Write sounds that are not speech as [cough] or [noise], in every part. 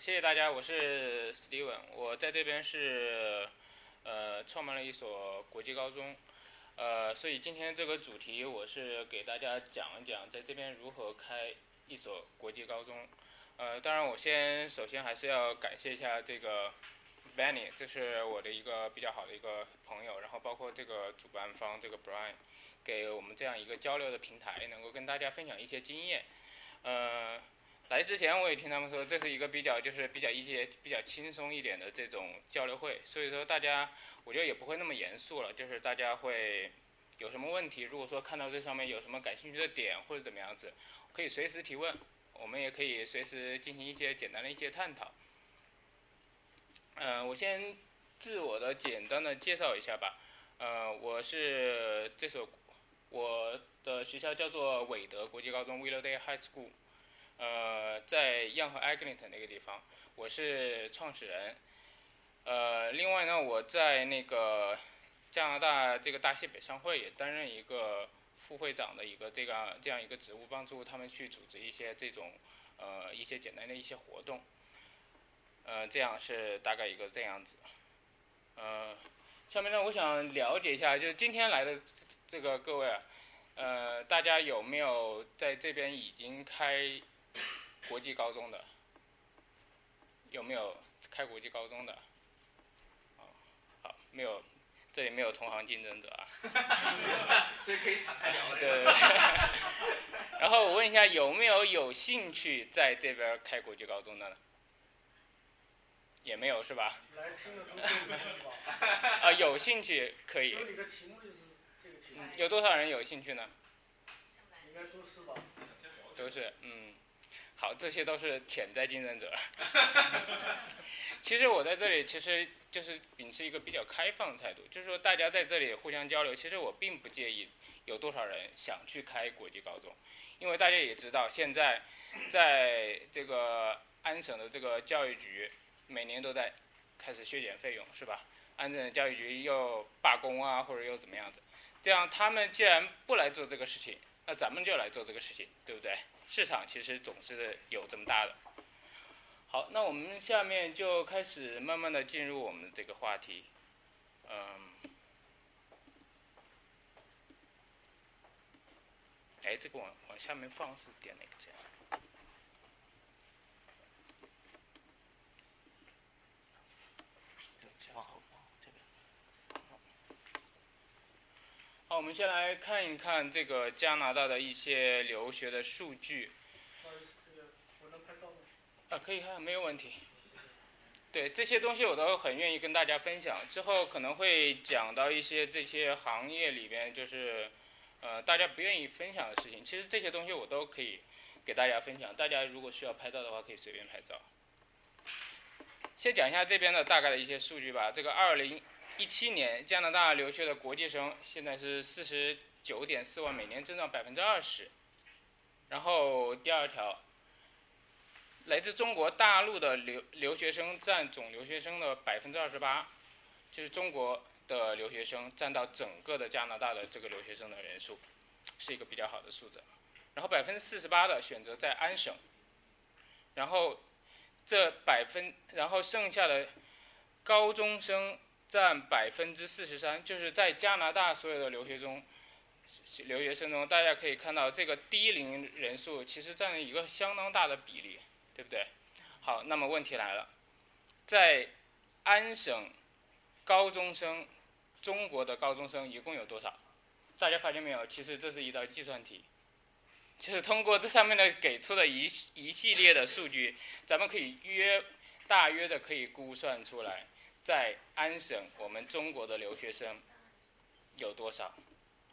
谢谢大家，我是 Steven，我在这边是呃创办了一所国际高中，呃，所以今天这个主题我是给大家讲一讲在这边如何开一所国际高中，呃，当然我先首先还是要感谢一下这个 Benny，这是我的一个比较好的一个朋友，然后包括这个主办方这个 Brian，给我们这样一个交流的平台，能够跟大家分享一些经验，呃。来之前我也听他们说，这是一个比较就是比较一些比较轻松一点的这种交流会，所以说大家我觉得也不会那么严肃了，就是大家会有什么问题，如果说看到这上面有什么感兴趣的点或者怎么样子，可以随时提问，我们也可以随时进行一些简单的一些探讨。嗯，我先自我的简单的介绍一下吧，呃，我是这所我的学校叫做韦德国际高中 Willowdale High School。呃，在样和 Eglinton 那个地方，我是创始人。呃，另外呢，我在那个加拿大这个大西北商会也担任一个副会长的一个这个这样一个职务，帮助他们去组织一些这种呃一些简单的一些活动。呃，这样是大概一个这样子。呃，下面呢，我想了解一下，就是今天来的这个各位，呃，大家有没有在这边已经开？国际高中的有没有开国际高中的？哦，好，没有，这里没有同行竞争者啊。[laughs] 所以可以敞开聊。对对对。[laughs] 然后我问一下，有没有有兴趣在这边开国际高中的呢？也没有是吧？来听了都有兴趣吧？[laughs] 啊，有兴趣可以。有你的题目就是这个题目。有多少人有兴趣呢？应该都是吧。都是，嗯。好，这些都是潜在竞争者。[laughs] 其实我在这里，其实就是秉持一个比较开放的态度，就是说大家在这里互相交流。其实我并不介意有多少人想去开国际高中，因为大家也知道，现在在这个安省的这个教育局每年都在开始削减费用，是吧？安省的教育局又罢工啊，或者又怎么样子？这样他们既然不来做这个事情，那咱们就来做这个事情，对不对？市场其实总是有这么大的。好，那我们下面就开始慢慢的进入我们的这个话题。嗯。哎，这个往往下面放是点哪个键？我们先来看一看这个加拿大的一些留学的数据。啊，可以看，没有问题。对这些东西我都很愿意跟大家分享。之后可能会讲到一些这些行业里边就是呃大家不愿意分享的事情。其实这些东西我都可以给大家分享。大家如果需要拍照的话，可以随便拍照。先讲一下这边的大概的一些数据吧。这个二零。一七年加拿大留学的国际生现在是四十九点四万，每年增长百分之二十。然后第二条，来自中国大陆的留留学生占总留学生的百分之二十八，就是中国的留学生占到整个的加拿大的这个留学生的人数，是一个比较好的数字。然后百分之四十八的选择在安省，然后这百分，然后剩下的高中生。占百分之四十三，就是在加拿大所有的留学中，留学生中，大家可以看到这个低龄人数其实占了一个相当大的比例，对不对？好，那么问题来了，在安省高中生，中国的高中生一共有多少？大家发现没有？其实这是一道计算题，就是通过这上面的给出的一一系列的数据，咱们可以约大约的可以估算出来。在安省，我们中国的留学生有多少？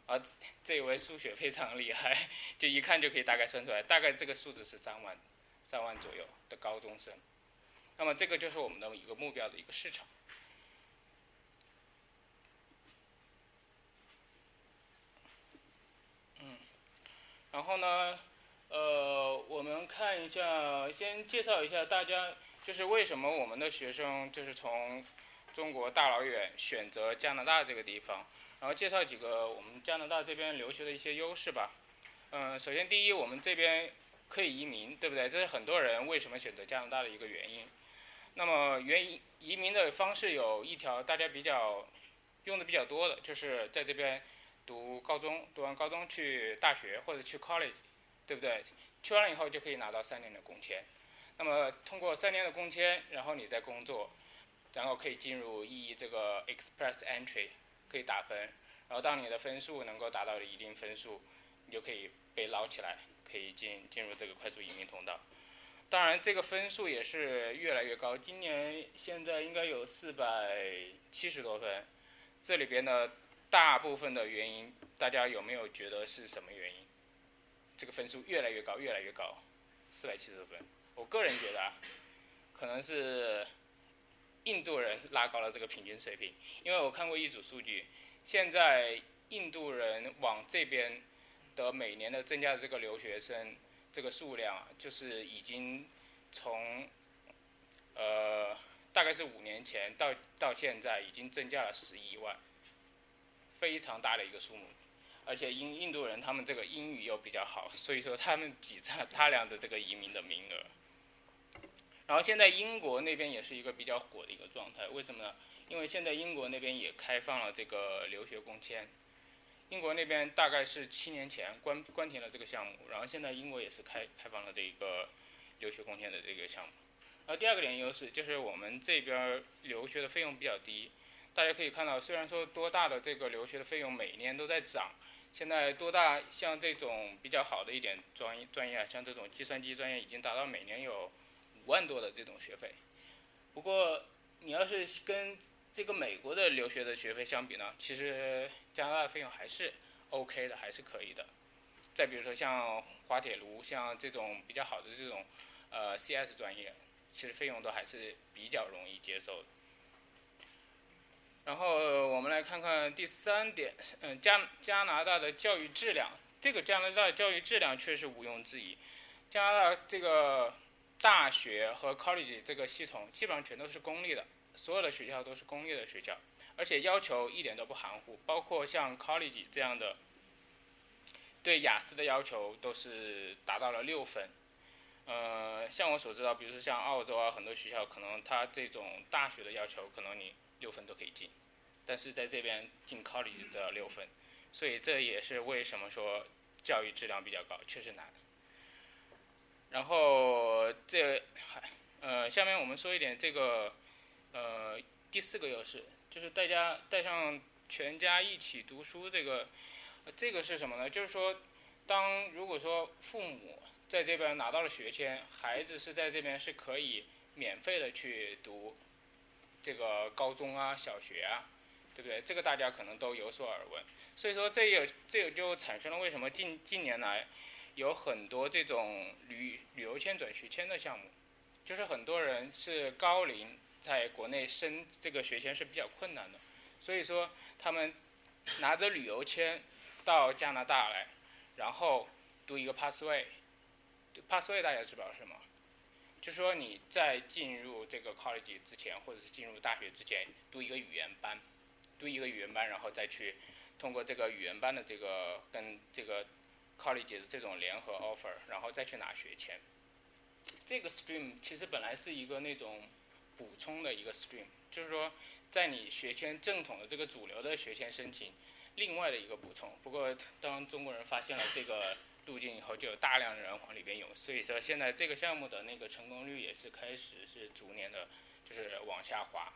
而这位数学非常厉害，[laughs] 就一看就可以大概算出来，大概这个数字是三万，三万左右的高中生。那么这个就是我们的一个目标的一个市场。嗯，然后呢，呃，我们看一下，先介绍一下大家，就是为什么我们的学生就是从。中国大老远选择加拿大这个地方，然后介绍几个我们加拿大这边留学的一些优势吧。嗯，首先第一，我们这边可以移民，对不对？这是很多人为什么选择加拿大的一个原因。那么，原移移民的方式有一条大家比较用的比较多的，就是在这边读高中，读完高中去大学或者去 college，对不对？去完了以后就可以拿到三年的工签。那么通过三年的工签，然后你再工作，然后可以进入 E 这个 Express Entry，可以打分。然后当你的分数能够达到一定分数，你就可以被捞起来，可以进进入这个快速移民通道。当然，这个分数也是越来越高。今年现在应该有四百七十多分。这里边的大部分的原因，大家有没有觉得是什么原因？这个分数越来越高，越来越高，四百七十多分。我个人觉得啊，可能是印度人拉高了这个平均水平。因为我看过一组数据，现在印度人往这边的每年的增加的这个留学生这个数量，就是已经从呃大概是五年前到到现在已经增加了十一万，非常大的一个数目。而且印印度人他们这个英语又比较好，所以说他们挤占大量的这个移民的名额。然后现在英国那边也是一个比较火的一个状态，为什么呢？因为现在英国那边也开放了这个留学工签，英国那边大概是七年前关关停了这个项目，然后现在英国也是开开放了这一个留学工签的这个项目。然后第二个点优势就是我们这边留学的费用比较低，大家可以看到，虽然说多大的这个留学的费用每年都在涨，现在多大像这种比较好的一点专业专业啊，像这种计算机专业已经达到每年有。五万多的这种学费，不过你要是跟这个美国的留学的学费相比呢，其实加拿大费用还是 OK 的，还是可以的。再比如说像滑铁卢，像这种比较好的这种呃 CS 专业，其实费用都还是比较容易接受的。然后我们来看看第三点，嗯，加加拿大的教育质量，这个加拿大教育质量确实毋庸置疑，加拿大这个。大学和 college 这个系统基本上全都是公立的，所有的学校都是公立的学校，而且要求一点都不含糊，包括像 college 这样的，对雅思的要求都是达到了六分。呃，像我所知道，比如说像澳洲啊，很多学校可能它这种大学的要求可能你六分都可以进，但是在这边进 college 都要六分，所以这也是为什么说教育质量比较高，确实难。然后这呃，下面我们说一点这个呃第四个优势，就是大家带上全家一起读书这个，这个是什么呢？就是说，当如果说父母在这边拿到了学签，孩子是在这边是可以免费的去读这个高中啊、小学啊，对不对？这个大家可能都有所耳闻。所以说，这也这也就产生了为什么近近年来。有很多这种旅旅游签转学签的项目，就是很多人是高龄在国内申这个学签是比较困难的，所以说他们拿着旅游签到加拿大来，然后读一个 Passway，Passway 大家知道是什么？就说你在进入这个 college 之前，或者是进入大学之前，读一个语言班，读一个语言班，然后再去通过这个语言班的这个跟这个。College 这种联合 offer，然后再去拿学签。这个 stream 其实本来是一个那种补充的一个 stream，就是说在你学签正统的这个主流的学签申请，另外的一个补充。不过当中国人发现了这个路径以后，就有大量的人往里边涌，所以说现在这个项目的那个成功率也是开始是逐年的，就是往下滑。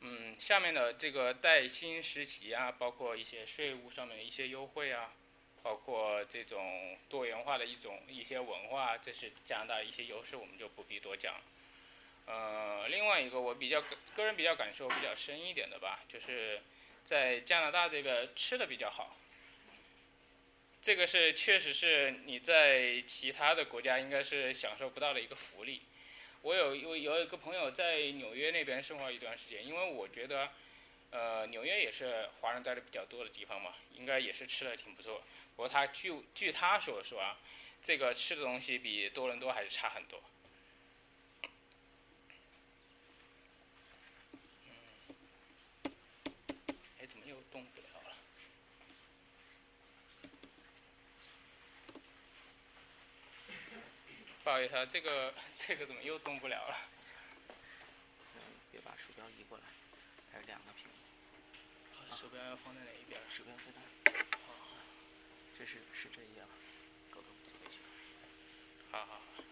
嗯，下面的这个带薪实习啊，包括一些税务上面的一些优惠啊。包括这种多元化的一种一些文化，这是加拿大一些优势，我们就不必多讲。呃，另外一个我比较个人比较感受比较深一点的吧，就是在加拿大这边吃的比较好。这个是确实是你在其他的国家应该是享受不到的一个福利。我有有有一个朋友在纽约那边生活一段时间，因为我觉得，呃，纽约也是华人待的比较多的地方嘛，应该也是吃的挺不错。不过他据据他所说啊，这个吃的东西比多伦多还是差很多。哎，怎么又动不了了？不好意思啊，这个 [laughs] 这个怎么又动不了了？别把鼠标移过来，还有两个屏幕。鼠标要放在哪一边？鼠标在。这是是这样？好好好。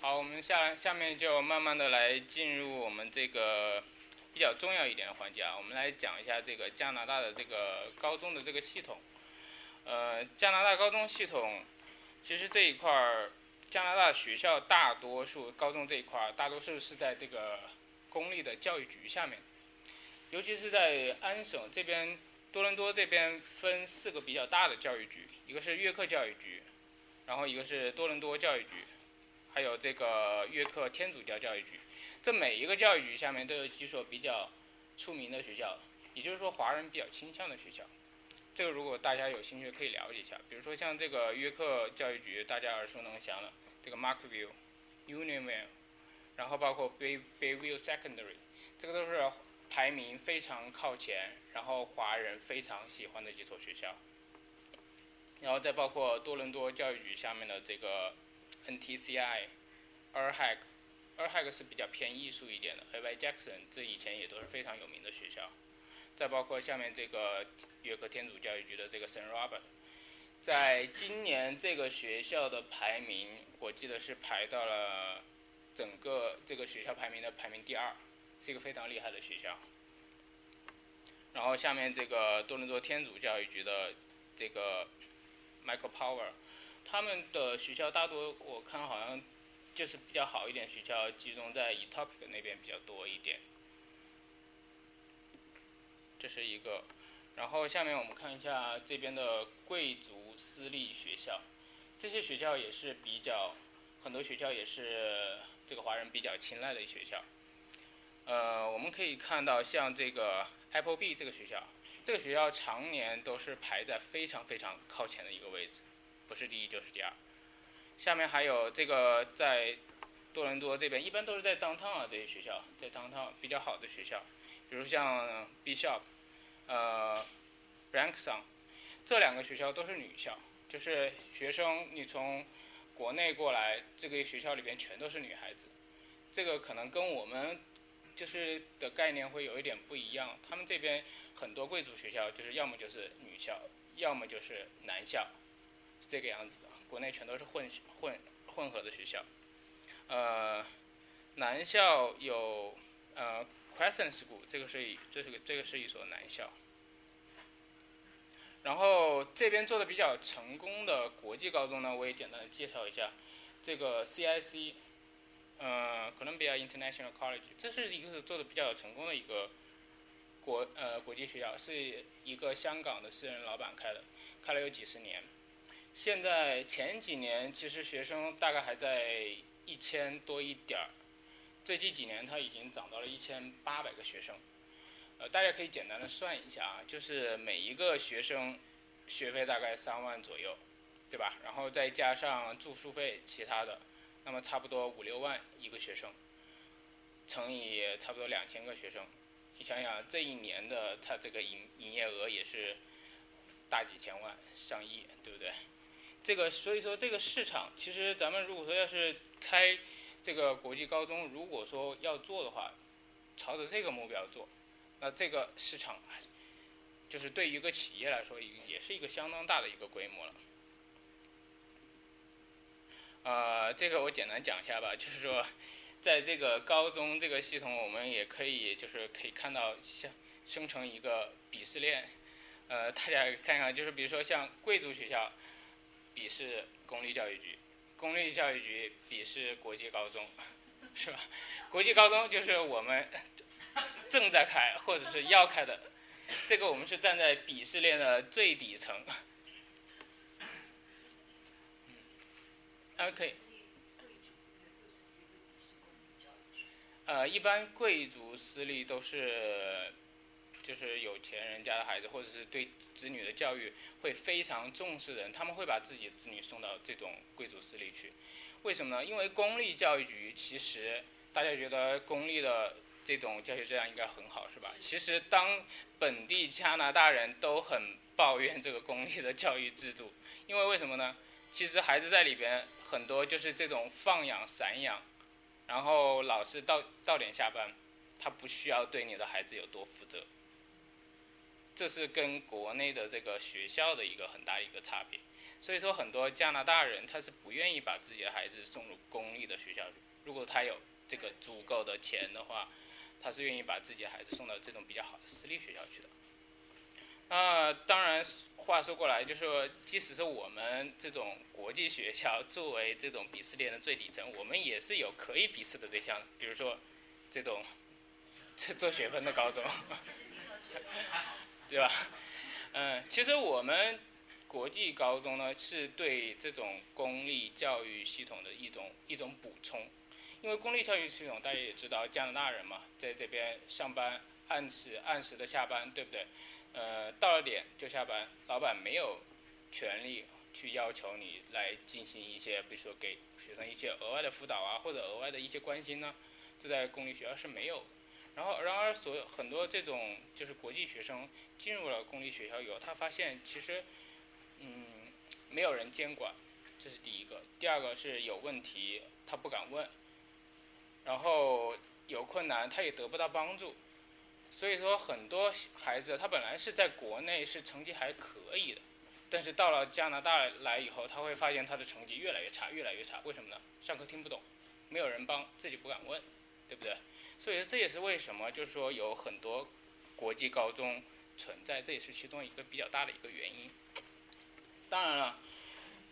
好，我们下下面就慢慢的来进入我们这个比较重要一点的环节啊，我们来讲一下这个加拿大的这个高中的这个系统。呃，加拿大高中系统，其实这一块儿，加拿大学校大多数高中这一块儿，大多数是在这个公立的教育局下面，尤其是在安省这边，多伦多这边分四个比较大的教育局，一个是约克教育局，然后一个是多伦多教育局，还有这个约克天主教教育局。这每一个教育局下面都有几所比较出名的学校，也就是说华人比较倾向的学校。这个如果大家有兴趣可以了解一下，比如说像这个约克教育局，大家耳熟能详的这个 Markville、Unionville，然后包括 Bay Bayview Secondary，这个都是排名非常靠前，然后华人非常喜欢的几所学校。然后再包括多伦多教育局下面的这个 NTCI、Erhag、Erhag 是比较偏艺术一点的，A.Y. Jackson 这以前也都是非常有名的学校。再包括下面这个约克天主教育局的这个 Saint Robert，在今年这个学校的排名，我记得是排到了整个这个学校排名的排名第二，是一个非常厉害的学校。然后下面这个多伦多天主教育局的这个 Michael Power，他们的学校大多我看好像就是比较好一点学校集中在 Etopic 那边比较多一点。这是一个，然后下面我们看一下这边的贵族私立学校，这些学校也是比较，很多学校也是这个华人比较青睐的学校。呃，我们可以看到像这个 Apple B 这个学校，这个学校常年都是排在非常非常靠前的一个位置，不是第一就是第二。下面还有这个在多伦多这边，一般都是在 downtown 啊这些学校，在 downtown 比较好的学校。比如像 Bishop，呃 b r a n k s o n 这两个学校都是女校，就是学生你从国内过来，这个学校里边全都是女孩子，这个可能跟我们就是的概念会有一点不一样。他们这边很多贵族学校就是要么就是女校，要么就是男校，是这个样子的。国内全都是混混混合的学校，呃，男校有呃。Crescent School，这个是一，这是个，这个是一所男校。然后这边做的比较成功的国际高中呢，我也简单的介绍一下。这个 CIC，呃，Columbia International College，这是一个做的比较成功的一个国呃国际学校，是一个香港的私人老板开的，开了有几十年。现在前几年其实学生大概还在一千多一点儿。最近几年，它已经涨到了一千八百个学生，呃，大家可以简单的算一下啊，就是每一个学生学费大概三万左右，对吧？然后再加上住宿费其他的，那么差不多五六万一个学生，乘以差不多两千个学生，你想想这一年的它这个营营业额也是大几千万、上亿，对不对？这个所以说这个市场，其实咱们如果说要是开。这个国际高中如果说要做的话，朝着这个目标做，那这个市场就是对于一个企业来说，也是一个相当大的一个规模了。呃，这个我简单讲一下吧，就是说，在这个高中这个系统，我们也可以就是可以看到像生成一个鄙视链，呃，大家看看，就是比如说像贵族学校鄙视公立教育局。公立教育局鄙视国际高中，是吧？国际高中就是我们正在开或者是要开的，这个我们是站在鄙视链的最底层。OK。呃，一般贵族私立都是。就是有钱人家的孩子，或者是对子女的教育会非常重视的人，他们会把自己的子女送到这种贵族私立去。为什么呢？因为公立教育局其实大家觉得公立的这种教学质量应该很好，是吧？其实当本地加拿大人都很抱怨这个公立的教育制度，因为为什么呢？其实孩子在里边很多就是这种放养散养，然后老师到到点下班，他不需要对你的孩子有多负责。这是跟国内的这个学校的一个很大一个差别。所以说，很多加拿大人他是不愿意把自己的孩子送入公立的学校去。如果他有这个足够的钱的话，他是愿意把自己的孩子送到这种比较好的私立学校去的。那当然，话说过来，就是说，即使是我们这种国际学校作为这种鄙视链的最底层，我们也是有可以鄙视的对象，比如说这种这做学分的高中，[laughs] 对吧？嗯，其实我们国际高中呢，是对这种公立教育系统的一种一种补充，因为公立教育系统大家也知道，加拿大人嘛，在这边上班按时按时的下班，对不对？呃，到了点就下班，老板没有权利去要求你来进行一些，比如说给学生一些额外的辅导啊，或者额外的一些关心呢，这在公立学校是没有。然后，然而，所有很多这种就是国际学生进入了公立学校以后，他发现其实，嗯，没有人监管，这是第一个。第二个是有问题他不敢问，然后有困难他也得不到帮助。所以说，很多孩子他本来是在国内是成绩还可以的，但是到了加拿大来以后，他会发现他的成绩越来越差，越来越差。为什么呢？上课听不懂，没有人帮，自己不敢问，对不对？所以这也是为什么，就是说有很多国际高中存在，这也是其中一个比较大的一个原因。当然了，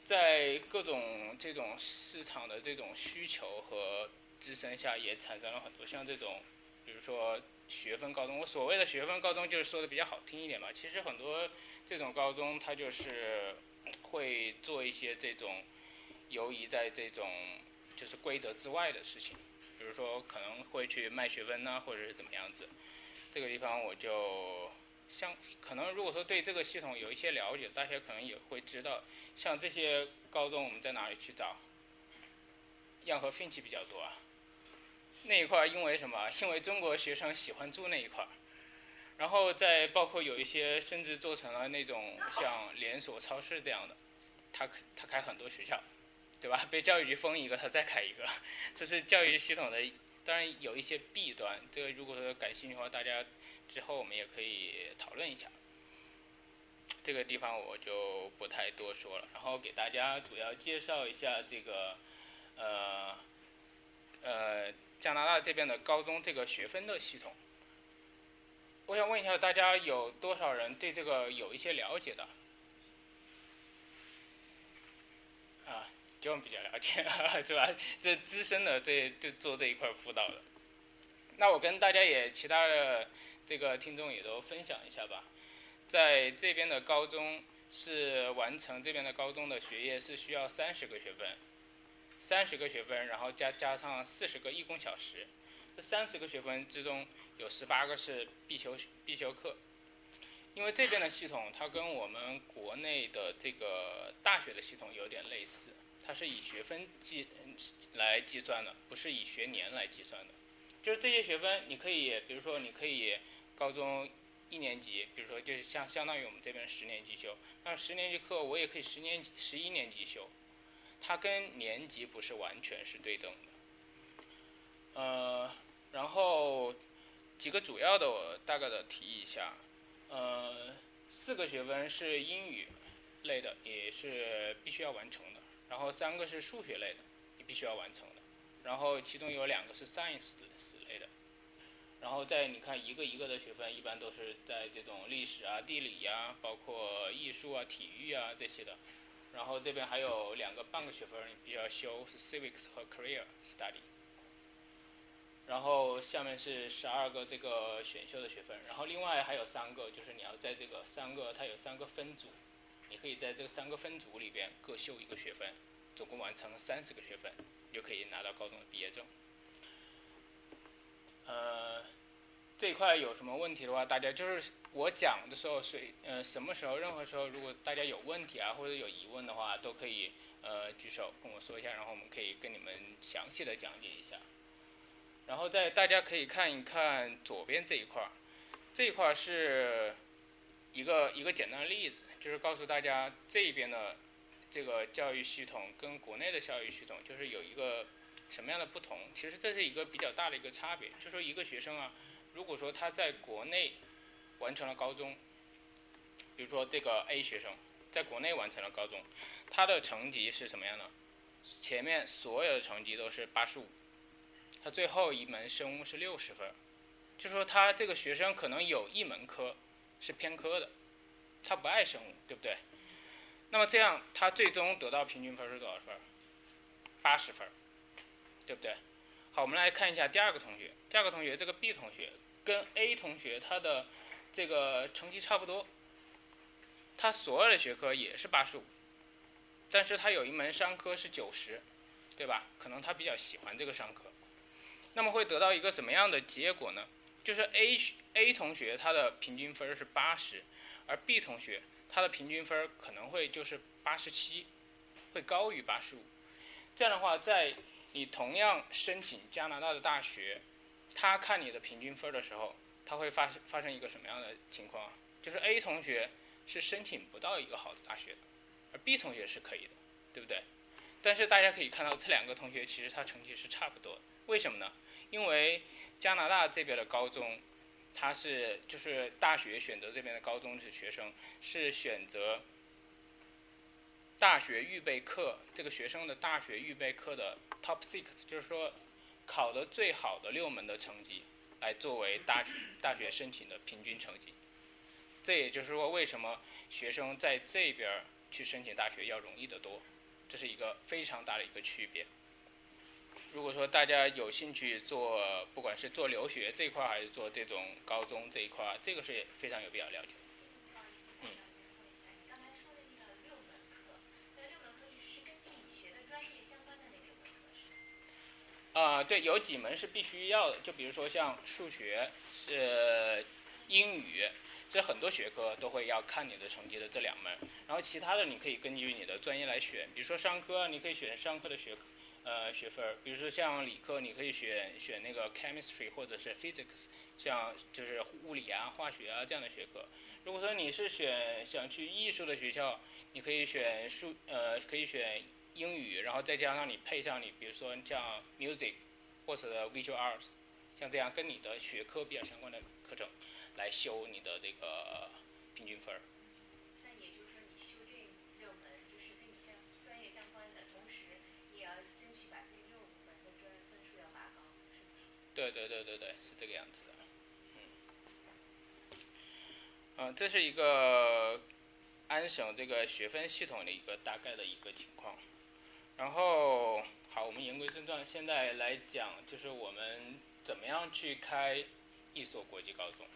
在各种这种市场的这种需求和支撑下，也产生了很多像这种，比如说。学分高中，我所谓的学分高中就是说的比较好听一点嘛。其实很多这种高中，它就是会做一些这种游移在这种就是规则之外的事情，比如说可能会去卖学分呐，或者是怎么样子。这个地方我就像可能如果说对这个系统有一些了解，大家可能也会知道，像这些高中我们在哪里去找？样和奋起比较多啊。那一块儿因为什么？因为中国学生喜欢住那一块儿，然后再包括有一些甚至做成了那种像连锁超市这样的，他他开很多学校，对吧？被教育局封一个，他再开一个，[laughs] 这是教育系统的。当然有一些弊端，这个如果说感兴趣的话，大家之后我们也可以讨论一下。这个地方我就不太多说了，然后给大家主要介绍一下这个，呃，呃。加拿大这边的高中这个学分的系统，我想问一下大家有多少人对这个有一些了解的？啊，就比较了解，[laughs] 对吧？这资深的这这做这一块辅导的，那我跟大家也其他的这个听众也都分享一下吧。在这边的高中是完成这边的高中的学业是需要三十个学分。三十个学分，然后加加上四十个义工小时，这三十个学分之中有十八个是必修必修课。因为这边的系统它跟我们国内的这个大学的系统有点类似，它是以学分计来计算的，不是以学年来计算的。就是这些学分，你可以，比如说你可以高中一年级，比如说就是相相当于我们这边十年级修，那十年级课我也可以十年十一年级修。它跟年级不是完全是对等的，呃，然后几个主要的我大概的提一下，呃，四个学分是英语类的，也是必须要完成的，然后三个是数学类的，也必须要完成的，然后其中有两个是 science 类的，然后在你看一个一个的学分，一般都是在这种历史啊、地理呀，包括艺术啊、体育啊这些的。然后这边还有两个半个学分你必须要修，是 civics 和 career study。然后下面是十二个这个选修的学分，然后另外还有三个，就是你要在这个三个，它有三个分组，你可以在这三个分组里边各修一个学分，总共完成三十个学分，就可以拿到高中的毕业证。呃。这一块有什么问题的话，大家就是我讲的时候，随呃什么时候，任何时候，如果大家有问题啊或者有疑问的话，都可以呃举手跟我说一下，然后我们可以跟你们详细的讲解一下。然后在大家可以看一看左边这一块儿，这一块儿是一个一个简单的例子，就是告诉大家这边的这个教育系统跟国内的教育系统就是有一个什么样的不同？其实这是一个比较大的一个差别，就说一个学生啊，如果说他在国内完成了高中，比如说这个 A 学生在国内完成了高中，他的成绩是什么样的？前面所有的成绩都是八十五，他最后一门生物是六十分，就说他这个学生可能有一门科是偏科的，他不爱生物，对不对？那么这样他最终得到平均分是多少分？八十分，对不对？好，我们来看一下第二个同学，第二个同学这个 B 同学跟 A 同学他的这个成绩差不多，他所有的学科也是八十五。但是他有一门商科是九十，对吧？可能他比较喜欢这个商科，那么会得到一个什么样的结果呢？就是 A A 同学他的平均分是八十，而 B 同学他的平均分可能会就是八十七，会高于八十五。这样的话，在你同样申请加拿大的大学，他看你的平均分的时候，他会发发生一个什么样的情况？就是 A 同学是申请不到一个好的大学的。而 B 同学是可以的，对不对？但是大家可以看到，这两个同学其实他成绩是差不多的。为什么呢？因为加拿大这边的高中，他是就是大学选择这边的高中的学生是选择大学预备课这个学生的大学预备课的 top six，就是说考的最好的六门的成绩来作为大学大学申请的平均成绩。这也就是说，为什么学生在这边。去申请大学要容易得多，这是一个非常大的一个区别。如果说大家有兴趣做，不管是做留学这一块还是做这种高中这一块这个是非常有必要了解。啊，对，有几门是必须要的，就比如说像数学、是英语。这很多学科都会要看你的成绩的这两门，然后其他的你可以根据你的专业来选。比如说商科，你可以选商科的学科，呃学分儿。比如说像理科，你可以选选那个 chemistry 或者是 physics，像就是物理啊、化学啊这样的学科。如果说你是选想去艺术的学校，你可以选数，呃可以选英语，然后再加上你配上你比如说像 music 或者 visual arts，像这样跟你的学科比较相关的课程。来修你的这个平均分儿。那也就是说，你修这六门就是跟你相专业相关的，同时也要争取把这六门的专分数要拔高，是吗？对对对对对，是这个样子的。嗯。嗯，这是一个安省这个学分系统的一个大概的一个情况。然后，好，我们言归正传，现在来讲就是我们怎么样去开一所国际高中。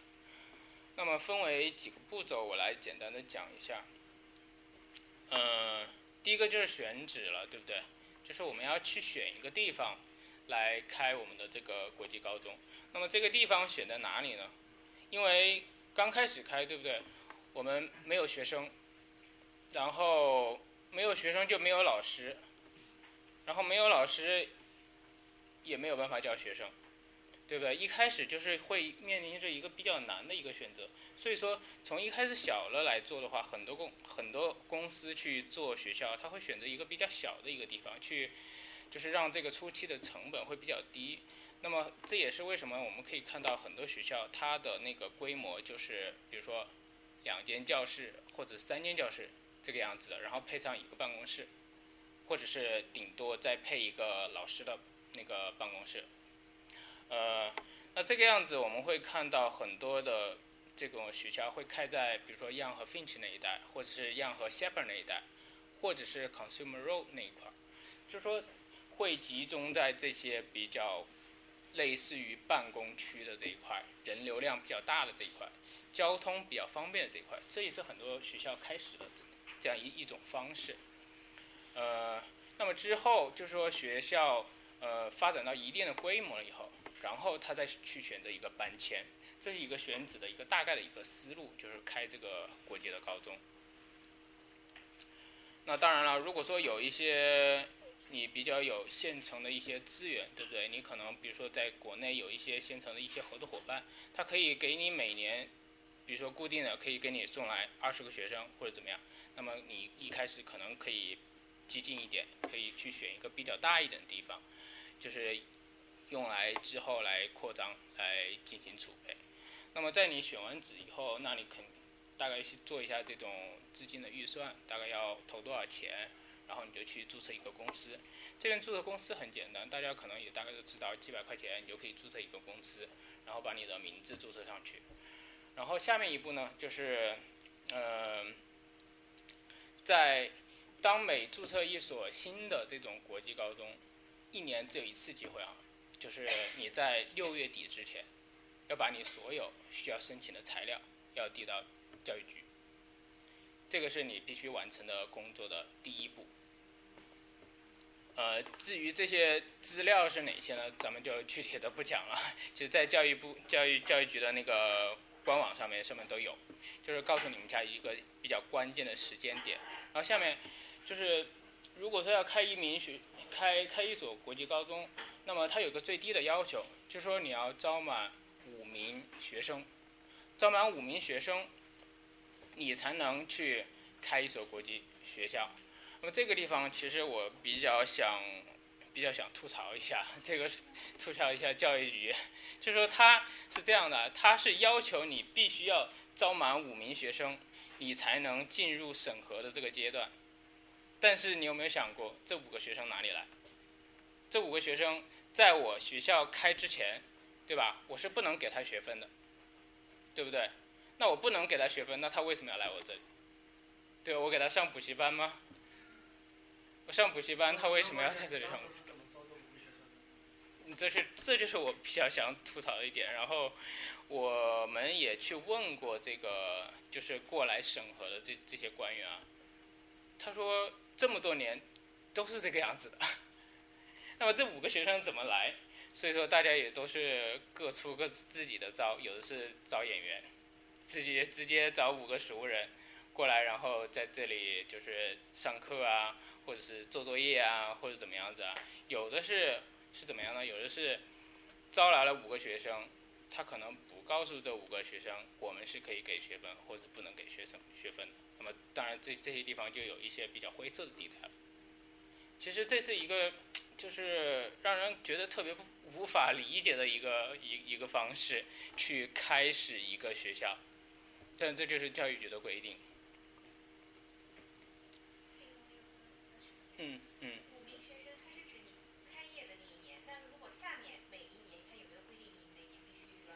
那么分为几个步骤，我来简单的讲一下。嗯，第一个就是选址了，对不对？就是我们要去选一个地方来开我们的这个国际高中。那么这个地方选在哪里呢？因为刚开始开，对不对？我们没有学生，然后没有学生就没有老师，然后没有老师也没有办法教学生。对不对？一开始就是会面临着一个比较难的一个选择，所以说从一开始小了来做的话，很多公很多公司去做学校，他会选择一个比较小的一个地方去，就是让这个初期的成本会比较低。那么这也是为什么我们可以看到很多学校它的那个规模就是，比如说两间教室或者三间教室这个样子的，然后配上一个办公室，或者是顶多再配一个老师的那个办公室。呃，那这个样子我们会看到很多的这种学校会开在，比如说 Young 和 Finch 那一带，或者是 Young 和 Shepherd 那一带，或者是 Consumer Road 那一块儿，就是说会集中在这些比较类似于办公区的这一块，人流量比较大的这一块，交通比较方便的这一块，这也是很多学校开始的这样一一种方式。呃，那么之后就是说学校呃发展到一定的规模了以后。然后他再去选择一个搬迁，这是一个选址的一个大概的一个思路，就是开这个国际的高中。那当然了，如果说有一些你比较有现成的一些资源，对不对？你可能比如说在国内有一些现成的一些合作伙伴，他可以给你每年，比如说固定的可以给你送来二十个学生或者怎么样，那么你一开始可能可以激进一点，可以去选一个比较大一点的地方，就是用来之后来扩张来进行储备。那么在你选完址以后，那你肯大概去做一下这种资金的预算，大概要投多少钱，然后你就去注册一个公司。这边注册公司很简单，大家可能也大概都知道，几百块钱你就可以注册一个公司，然后把你的名字注册上去。然后下面一步呢，就是，呃，在当每注册一所新的这种国际高中，一年只有一次机会啊，[laughs] 就是你在六月底之前，要把你所有需要申请的材料要递到教育局，这个是你必须完成的工作的第一步。呃，至于这些资料是哪些呢？咱们就具体的不讲了。[laughs] 其实，在教育部、教育教育局的那个官网上面，上面都有，就是告诉你们家一个比较关键的时间点。然后下面就是，如果说要开一名学、开开一所国际高中，那么它有个最低的要求，就是说你要招满五名学生，招满五名学生，你才能去开一所国际学校。那么这个地方，其实我比较想，比较想吐槽一下，[laughs] 这个吐槽一下教育局，就是说他是这样的，他是要求你必须要招满五名学生，你才能进入审核的这个阶段。但是你有没有想过，这五个学生哪里来？这五个学生在我学校开之前，对吧？我是不能给他学分的，对不对？那我不能给他学分，那他为什么要来我这里？对我给他上补习班吗？我上补习班，他为什么要在这里上？这是这就是我比较想吐槽的一点。然后我们也去问过这个就是过来审核的这这些官员啊，他说这么多年都是这个样子的。[laughs] 那么这五个学生怎么来？所以说大家也都是各出各自己的招，有的是找演员，自己直接找五个熟人过来，然后在这里就是上课啊。或者是做作业啊，或者怎么样子啊？有的是是怎么样呢？有的是招来了五个学生，他可能不告诉这五个学生，我们是可以给学分，或者不能给学生学分的。那么当然这这些地方就有一些比较灰色的地带了。其实这是一个就是让人觉得特别无法理解的一个一一个方式，去开始一个学校，但这就是教育局的规定。嗯嗯。五名学生，它是指你开业的那一年，但如果下面每一年，它有没有规定你每年必须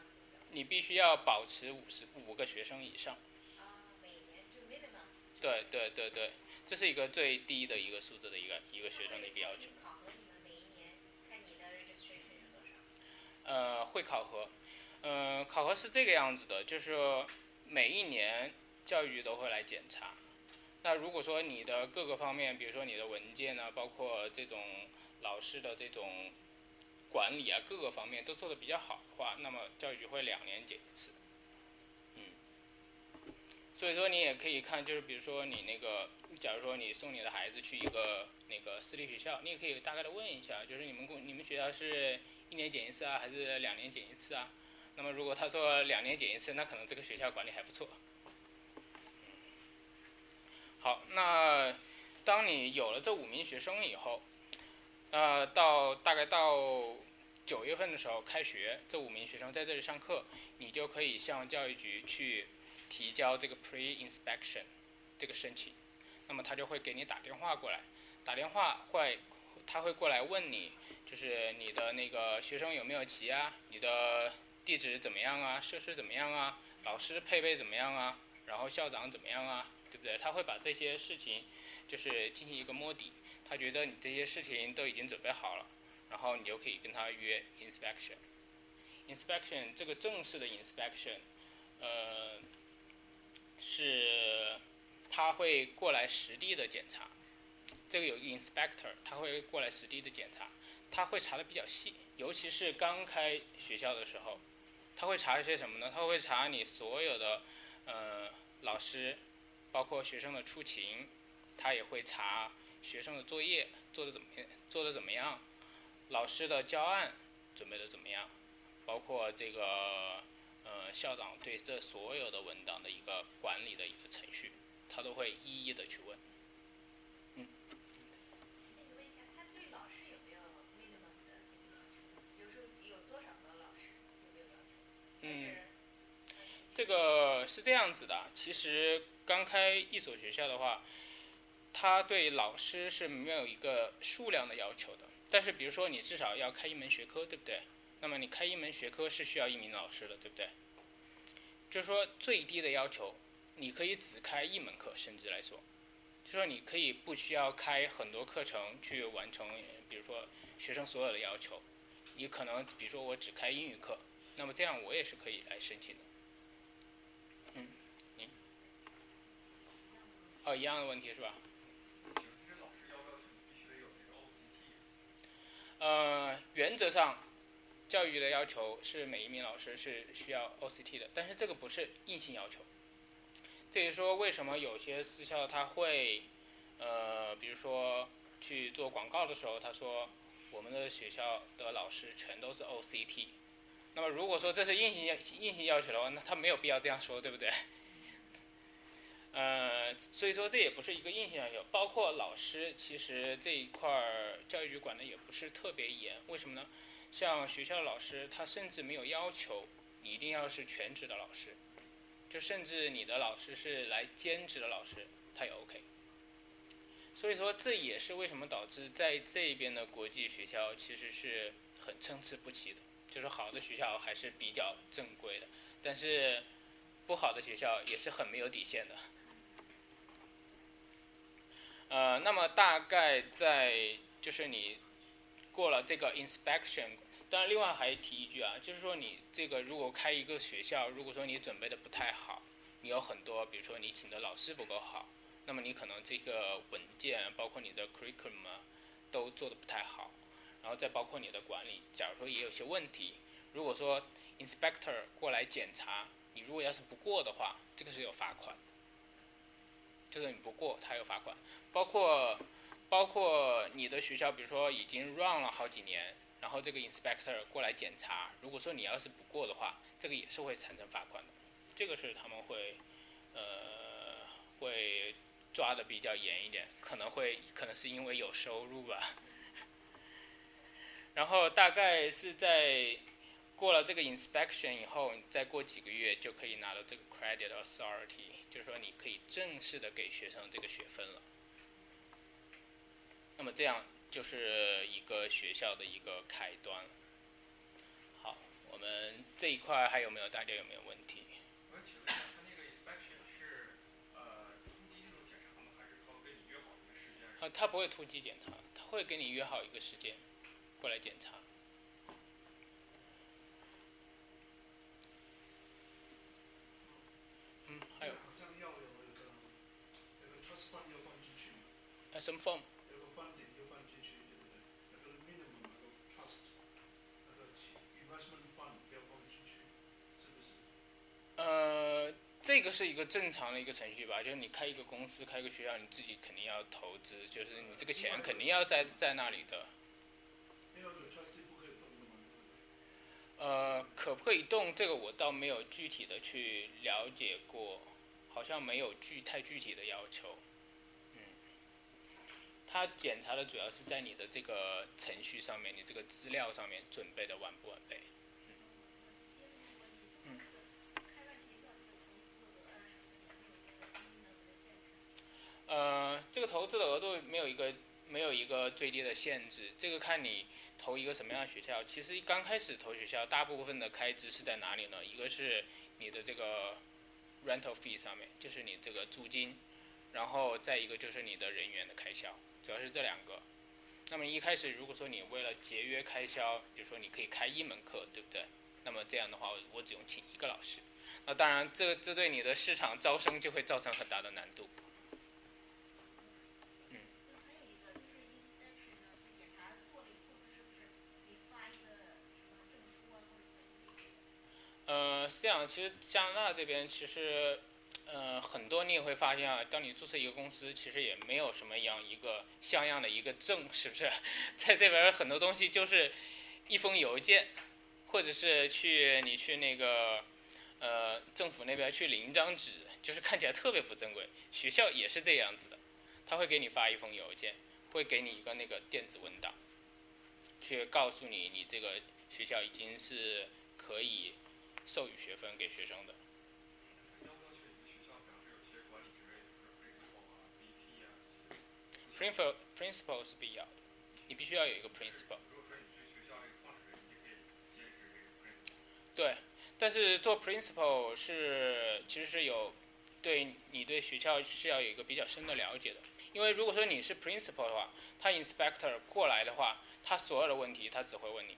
你必须要保持五十五个学生以上。啊，每年就 minimum。对对对对，这是一个最低的一个数字的一个一个学生的一个要求。考核你们每一年看你的 registration 是多少？呃，会考核，呃，考核是这个样子的，就是每一年教育局都会来检查。那如果说你的各个方面，比如说你的文件呢，包括这种老师的这种管理啊，各个方面都做得比较好的话，那么教育局会两年检一次。所以说你也可以看，就是比如说你那个，假如说你送你的孩子去一个那个私立学校，你也可以大概的问一下，就是你们公你们学校是一年检一次啊，还是两年检一次啊？那么如果他说两年检一次，那可能这个学校管理还不错。好，那当你有了这五名学生以后，呃，到大概到九月份的时候开学，这五名学生在这里上课，你就可以向教育局去提交这个 pre-inspection 这个申请。那么他就会给你打电话过来，打电话会他会过来问你，就是你的那个学生有没有急啊，你的地址怎么样啊，设施怎么样啊，老师配备怎么样啊，然后校长怎么样啊？对不对？他会把这些事情，就是进行一个摸底。他觉得你这些事情都已经准备好了，然后你就可以跟他约 inspection。inspection 这个正式的 inspection，呃，是他会过来实地的检查。这个有个 inspector，他会过来实地的检查，他会查的比较细，尤其是刚开学校的时候，他会查一些什么呢？他会查你所有的呃老师。包括学生的出勤，他也会查学生的作业做的怎么，做的怎么样，老师的教案准备的怎么样，包括这个校长对这所有的文档的一个管理的一个程序，他都会一一的去问。嗯。这个是这样子的，其实刚开一所学校的话，他对老师是没有一个数量的要求的，但是比如说你至少要开一门学科，对不对？那么你开一门学科是需要一名老师的，对不对？就是说最低的要求，你可以只开一门课，甚至来说，就说你可以不需要开很多课程去完成，比如说学生所有的要求。你可能比如说我只开英语课，那么这样我也是可以来申请的。嗯，你哦，一样的问题是吧？呃，原则上，教育的要求是每一名老师是需要 OCT 的，但是这个不是硬性要求。这也说为什么有些私校他会，呃，比如说去做广告的时候，他说我们的学校的老师全都是 OCT。那么如果说这是硬性要硬性要求的话，那他没有必要这样说，对不对？呃，所以说这也不是一个硬性要求，包括老师，其实这一块儿教育局管的也不是特别严。为什么呢？像学校的老师，他甚至没有要求你一定要是全职的老师，就甚至你的老师是来兼职的老师，他也 OK。所以说这也是为什么导致在这边的国际学校其实是很参差不齐的，就是好的学校还是比较正规的，但是不好的学校也是很没有底线的。呃，那么大概在就是你过了这个 inspection，当然另外还提一句啊，就是说你这个如果开一个学校，如果说你准备的不太好，你有很多，比如说你请的老师不够好，那么你可能这个文件包括你的 curriculum 都做的不太好，然后再包括你的管理，假如说也有些问题，如果说 inspector 过来检查，你如果要是不过的话，这个是有罚款，这个你不过他有罚款。包括，包括你的学校，比如说已经 run 了好几年，然后这个 inspector 过来检查，如果说你要是不过的话，这个也是会产生罚款的，这个是他们会，呃，会抓的比较严一点，可能会可能是因为有收入吧。然后大概是在过了这个 inspection 以后，再过几个月就可以拿到这个 credit authority，就是说你可以正式的给学生这个学分了。那么这样就是一个学校的一个开端。好，我们这一块还有没有？大家有没有问题？我请问一下，他那个 inspection 是呃突击那种检查吗？还是他跟你约好一个时间？啊，他不会突击检查，他会跟你约好一个时间过来检查。嗯，还有好像要有一个有个 trust fund 要放进去嘛，啊什么 form？有个 funding 要放进去，对不对？那个 minimum 那个 trust 那个 investment fund 要放进去，是不是？呃，这个是一个正常的一个程序吧，就是你开一个公司、开一个学校，你自己肯定要投资，就是你这个钱肯定要在在那里的。呃，可不可以动？这个我倒没有具体的去了解过，好像没有具太具体的要求。嗯，他检查的主要是在你的这个程序上面，你这个资料上面准备的完不完备。呃，这个投资的额度没有一个没有一个最低的限制，这个看你投一个什么样的学校。其实刚开始投学校，大部分的开支是在哪里呢？一个是你的这个 rental fee 上面，就是你这个租金，然后再一个就是你的人员的开销，主要是这两个。那么一开始如果说你为了节约开销，比如说你可以开一门课，对不对？那么这样的话，我只用请一个老师。那当然，这这对你的市场招生就会造成很大的难度。呃，是这样，其实加拿大这边其实，呃，很多你也会发现啊，当你注册一个公司，其实也没有什么样一个像样的一个证，是不是？[laughs] 在这边很多东西就是一封邮件，或者是去你去那个呃政府那边去领一张纸，就是看起来特别不正规。学校也是这样子的，他会给你发一封邮件，会给你一个那个电子文档，去告诉你你这个学校已经是可以。授予学分给学生的。Principal principal 是必要的你必须要有一个 principal 对但是做 principal 是其实是有对你对学校是要有一个比较深的了解的。因为如果说你是 principal 的话他 inspector 过来的话他所有的问题他只会问你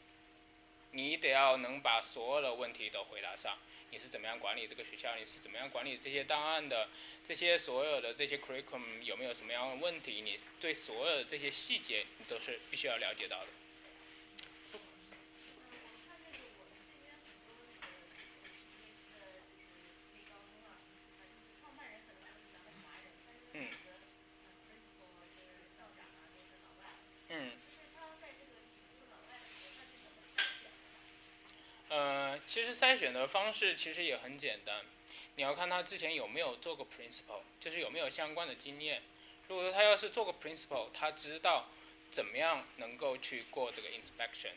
你得要能把所有的问题都回答上。你是怎么样管理这个学校？你是怎么样管理这些档案的？这些所有的这些 curriculum 有没有什么样的问题？你对所有的这些细节，你都是必须要了解到的。选的方式其实也很简单，你要看他之前有没有做过 principal，就是有没有相关的经验。如果说他要是做过 principal，他知道怎么样能够去过这个 inspection，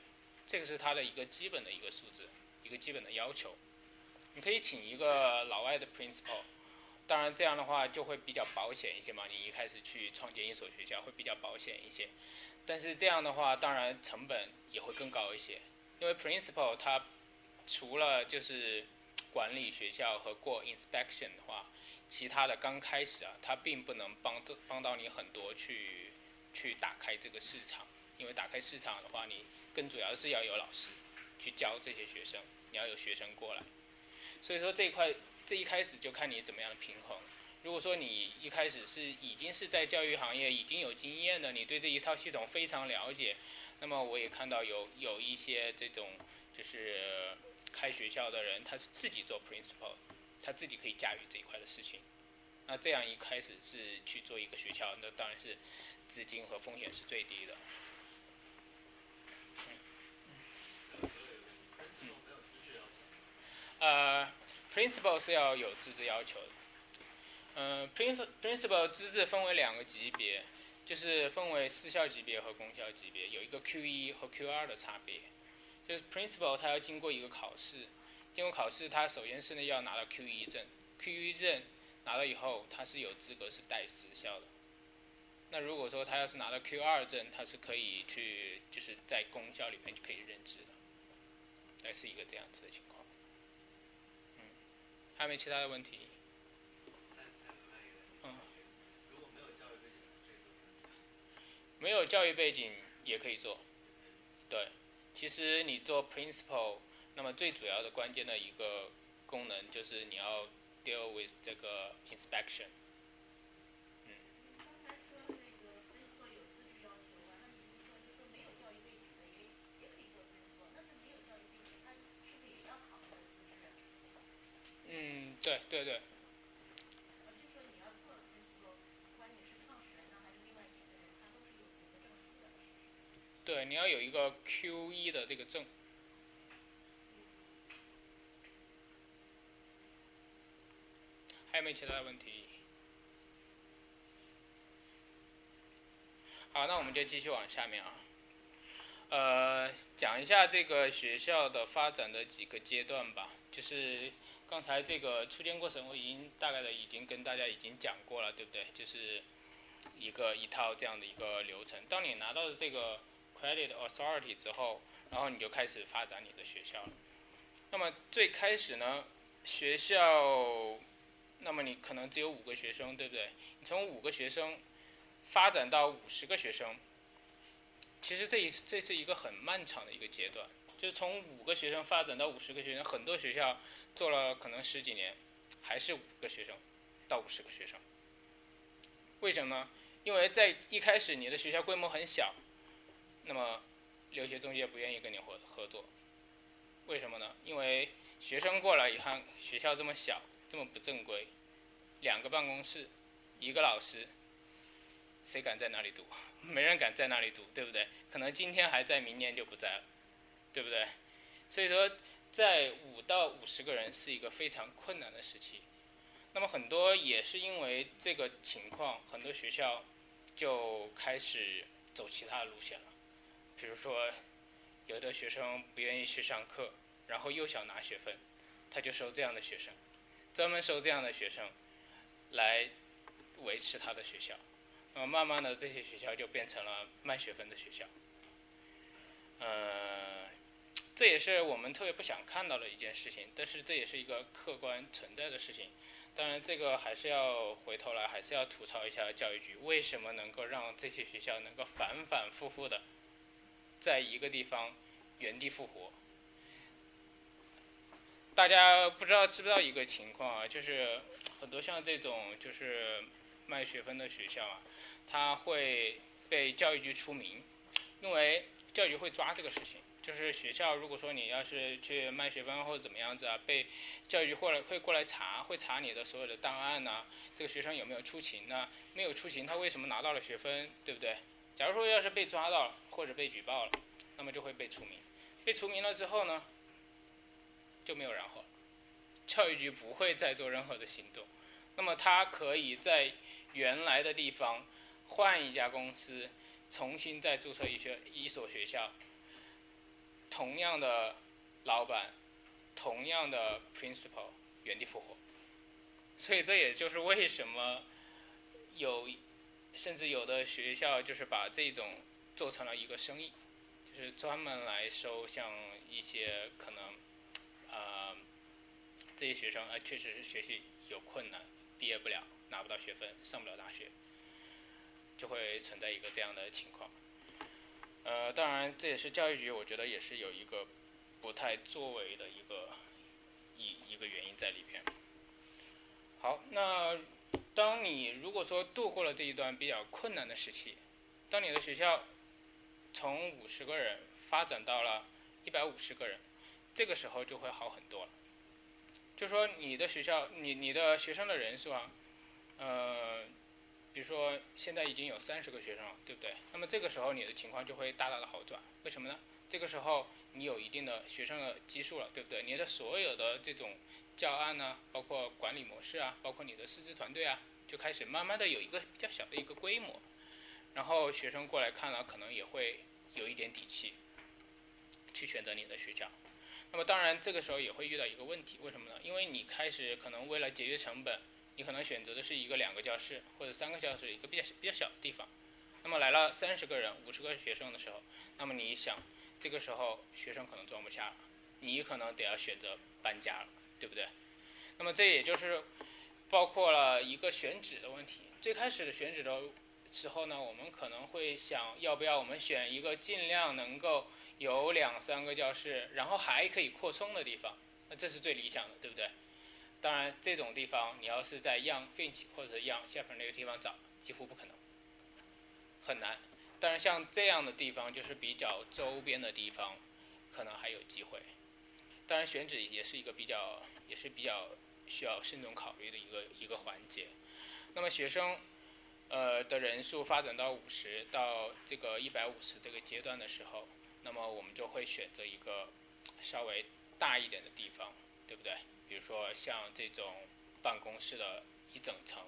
这个是他的一个基本的一个素质，一个基本的要求。你可以请一个老外的 principal，当然这样的话就会比较保险一些嘛。你一开始去创建一所学校会比较保险一些，但是这样的话当然成本也会更高一些，因为 principal 他除了就是管理学校和过 inspection 的话，其他的刚开始啊，它并不能帮到帮到你很多去去打开这个市场，因为打开市场的话，你更主要是要有老师去教这些学生，你要有学生过来，所以说这一块这一开始就看你怎么样的平衡。如果说你一开始是已经是在教育行业已经有经验的，你对这一套系统非常了解，那么我也看到有有一些这种就是。开学校的人，他是自己做 principal，他自己可以驾驭这一块的事情。那这样一开始是去做一个学校，那当然是资金和风险是最低的。呃，principal 是要有资质要求的。嗯，prin principal 资质分为两个级别，就是分为私校级别和公校级别，有一个 Q 一和 Q 二的差别。就是 principal，他要经过一个考试，经过考试，他首先是呢要拿到 Q 一证，Q 一证拿到以后，他是有资格是带私校的。那如果说他要是拿到 Q 二证，他是可以去就是在公校里面就可以任职的，大概是一个这样子的情况。嗯，还有没有其他的问题？嗯。如果没有教育背景也可以做，对。其实你做 principal，那么最主要的关键的一个功能就是你要 deal with 这个 inspection。嗯。嗯，对对对。对，你要有一个 Q 一的这个证。还有没有其他的问题？好，那我们就继续往下面啊。呃，讲一下这个学校的发展的几个阶段吧。就是刚才这个初建过程，我已经大概的已经跟大家已经讲过了，对不对？就是一个一套这样的一个流程。当你拿到的这个。Credit Authority 之后，然后你就开始发展你的学校了。那么最开始呢，学校，那么你可能只有五个学生，对不对？你从五个学生发展到五十个学生，其实这一这是一个很漫长的一个阶段。就是从五个学生发展到五十个学生，很多学校做了可能十几年，还是五个学生到五十个学生。为什么呢？因为在一开始你的学校规模很小。那么，留学中介不愿意跟你合合作，为什么呢？因为学生过来一看，学校这么小，这么不正规，两个办公室，一个老师，谁敢在那里读？[laughs] 没人敢在那里读，对不对？可能今天还在，明年就不在了，对不对？所以说，在五到五十个人是一个非常困难的时期。那么很多也是因为这个情况，很多学校就开始走其他的路线了。比如说，有的学生不愿意去上课，然后又想拿学分，他就收这样的学生，专门收这样的学生，来维持他的学校。那慢慢的这些学校就变成了卖学分的学校。呃，这也是我们特别不想看到的一件事情，但是这也是一个客观存在的事情。当然，这个还是要回头来，还是要吐槽一下教育局为什么能够让这些学校能够反反复复的在一个地方原地复活。大家不知道知不知道一个情况啊，就是很多像这种就是卖学分的学校啊，它会被教育局除名，因为教育局会抓这个事情。就是学校如果说你要是去卖学分或者怎么样子啊，被教育局过来会过来查，会查你的所有的档案呐、这个学生有没有出勤呢？没有出勤，他为什么拿到了学分，对不对？假如说要是被抓到了或者被举报了，那么就会被除名。被除名了之后呢，就没有然后了。教育局不会再做任何的行动，那么他可以在原来的地方换一家公司，重新再注册一学一所学校，同样的老板，同样的 principal 原地复活。所以这也就是为什么有甚至有的学校就是把这种做成了一个生意，就是专门来收像一些可能呃这些学生啊、呃、确实是学习有困难，毕业不了，拿不到学分，上不了大学，就会存在一个这样的情况。呃，当然这也是教育局，我觉得也是有一个不太作为的一个一一个原因在里边。好，那当你如果说度过了这一段比较困难的时期，当你的学校从五十个人发展到了一百五十个人，这个时候就会好很多了。就说你的学校，你你的学生的人数啊，呃，比如说现在已经有三十个学生了，对不对？那么这个时候你的情况就会大大的好转。为什么呢？这个时候你有一定的学生的基数了，对不对？你的所有的这种教案呢，包括管理模式啊，包括你的师资团队啊，就开始慢慢的有一个比较小的一个规模，然后学生过来看了，可能也会有一点底气，去选择你的学校。那么当然，这个时候也会遇到一个问题，为什么呢？因为你开始可能为了节约成本，你可能选择的是一个两个教室或者三个教室一个比较比较小的地方。那么来了三十个人、五十个学生的时候，那么你想，这个时候学生可能装不下了，你可能得要选择搬家了，对不对？那么这也就是包括了一个选址的问题。最开始的选址的时候呢，我们可能会想要不要我们选一个尽量能够有两三个教室，然后还可以扩充的地方，那这是最理想的，对不对？当然，这种地方你要是在 Young Finch 或者 Young Shepherd 那个地方找，几乎不可能，很难。当然，像这样的地方就是比较周边的地方，可能还有机会。当然，选址也是一个比较，也是比较需要慎重考虑的一个一个环节。那么学生，呃的人数发展到五十到这个一百五十这个阶段的时候，那么我们就会选择一个稍微大一点的地方，对不对？比如说像这种办公室的一整层，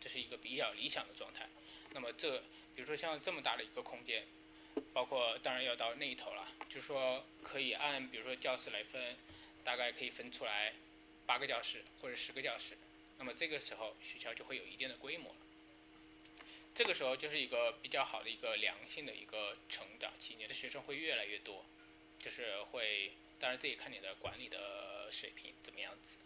这是一个比较理想的状态。那么这，比如说像这么大的一个空间，包括当然要到那一头了，就是说可以按比如说教室来分，大概可以分出来八个教室或者十个教室。那么这个时候学校就会有一定的规模了。这个时候就是一个比较好的一个良性的一个成长期，你的学生会越来越多，就是会，当然这也看你的管理的水平怎么样子。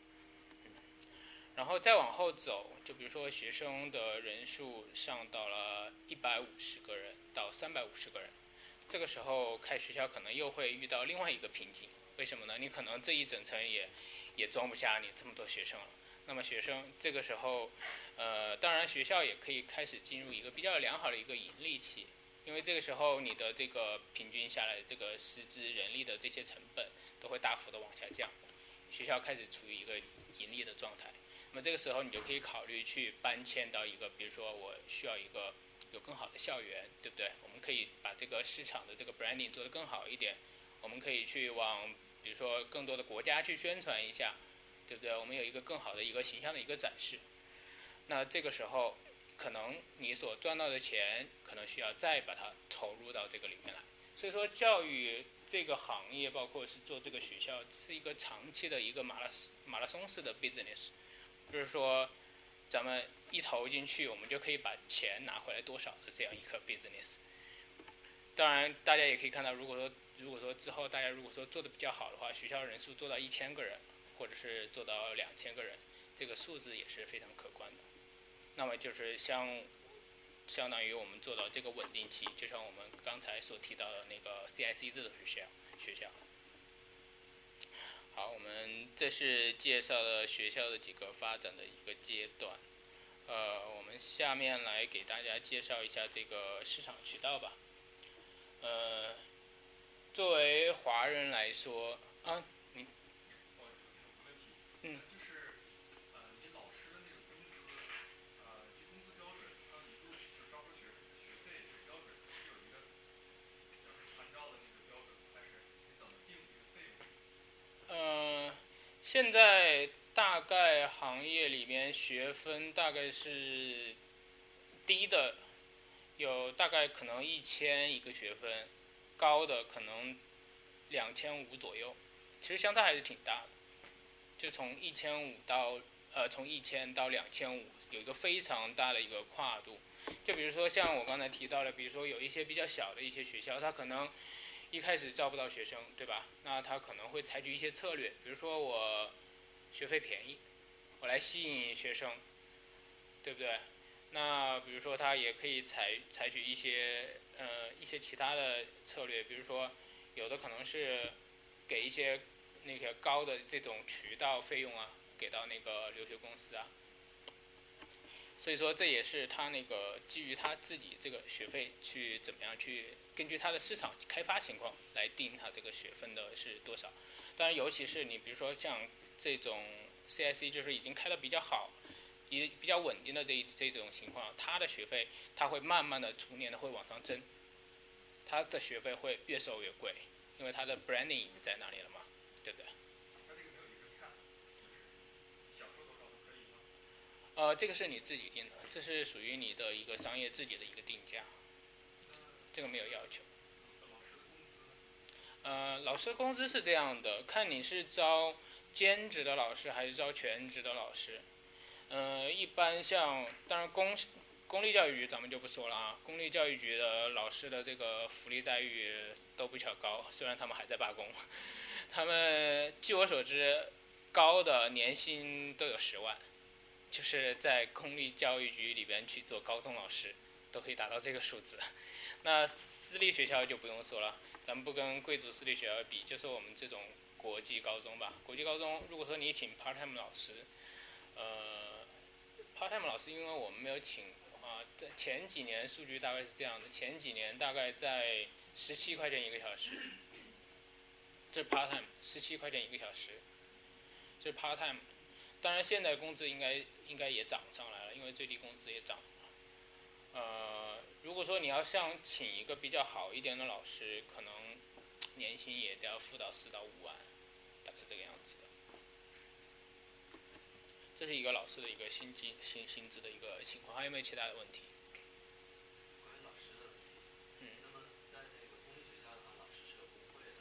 然后再往后走，就比如说学生的人数上到了一百五十个人到三百五十个人，这个时候开学校可能又会遇到另外一个瓶颈，为什么呢？你可能这一整层也也装不下你这么多学生了。那么学生这个时候，呃，当然学校也可以开始进入一个比较良好的一个盈利期，因为这个时候你的这个平均下来这个师资人力的这些成本都会大幅的往下降，学校开始处于一个盈利的状态。那么这个时候你就可以考虑去搬迁到一个，比如说我需要一个有更好的校园，对不对？我们可以把这个市场的这个 branding 做得更好一点，我们可以去往比如说更多的国家去宣传一下。对不对？我们有一个更好的一个形象的一个展示。那这个时候，可能你所赚到的钱，可能需要再把它投入到这个里面来。所以说，教育这个行业，包括是做这个学校，是一个长期的一个马拉马拉松式的 business，就是说，咱们一投进去，我们就可以把钱拿回来多少的这样一个 business。当然，大家也可以看到，如果说如果说之后大家如果说做的比较好的话，学校人数做到一千个人，或者是做到两千个人，这个数字也是非常可观的。那么就是相相当于我们做到这个稳定期，就像我们刚才所提到的那个 CIC 这种学校学校。好，我们这是介绍了学校的几个发展的一个阶段。呃，我们下面来给大家介绍一下这个市场渠道吧。呃，作为华人来说，啊，你老师的那个工资，呃，工资标准，还有你录取招收学学费这个标准是有一个，就是参照的那个标准，还是你怎么定这个费用？呃，现在大概行业里面学分大概是低的，有大概可能一千一个学分，高的可能两千五左右，其实相差还是挺大的，就从一千五到呃从一千到两千五，有一个非常大的一个跨度。就比如说像我刚才提到的，比如说有一些比较小的一些学校，它可能一开始招不到学生，对吧？那它可能会采取一些策略，比如说我学费便宜，我来吸引学生，对不对？那比如说他也可以采采取一些呃一些其他的策略，比如说有的可能是给一些那些高的这种渠道费用啊，给到那个留学公司啊。所以说这也是他那个基于他自己这个学费去怎么样去根据他的市场开发情况来定他这个学分的是多少。当然，尤其是你比如说像这种 CIC 就是已经开的比较好，也比较稳定的这这种情况，他的学费他会慢慢的逐年的会往上增，他的学费会越收越贵，因为他的 branding 已经在那里了嘛，对不对？呃，这个是你自己定的，这是属于你的一个商业自己的一个定价，这个没有要求。呃老师的工资呢？呃，老师工资是这样的，看你是招兼职的老师还是招全职的老师。呃，一般像当然公公立教育局咱们就不说了啊，公立教育局的老师的这个福利待遇都比较高，虽然他们还在罢工，[laughs] 他们据我所知，高的年薪都有十万，就是在公立教育局里边去做高中老师，都可以达到这个数字。[laughs] 那私立学校就不用说了。咱们不跟贵族私立学校比，就说我们这种国际高中吧。国际高中，如果说你请 part time 老师，呃，part time 老师，因为我们没有请啊，在前几年数据大概是这样的，前几年大概在十七块钱一个小时，这 part time，十七块钱一个小时，这 part time。当然，现在工资应该应该也涨上来了，因为最低工资也涨了。呃，如果说你要想请一个比较好一点的老师，可能年薪也得要付到四到五万，大概这个样子的。这是一个老师的一个薪金薪薪资的一个情况，还有没有其他的问题？关于老师的问题，嗯那么在那个公立学校的话，老师是有工会的。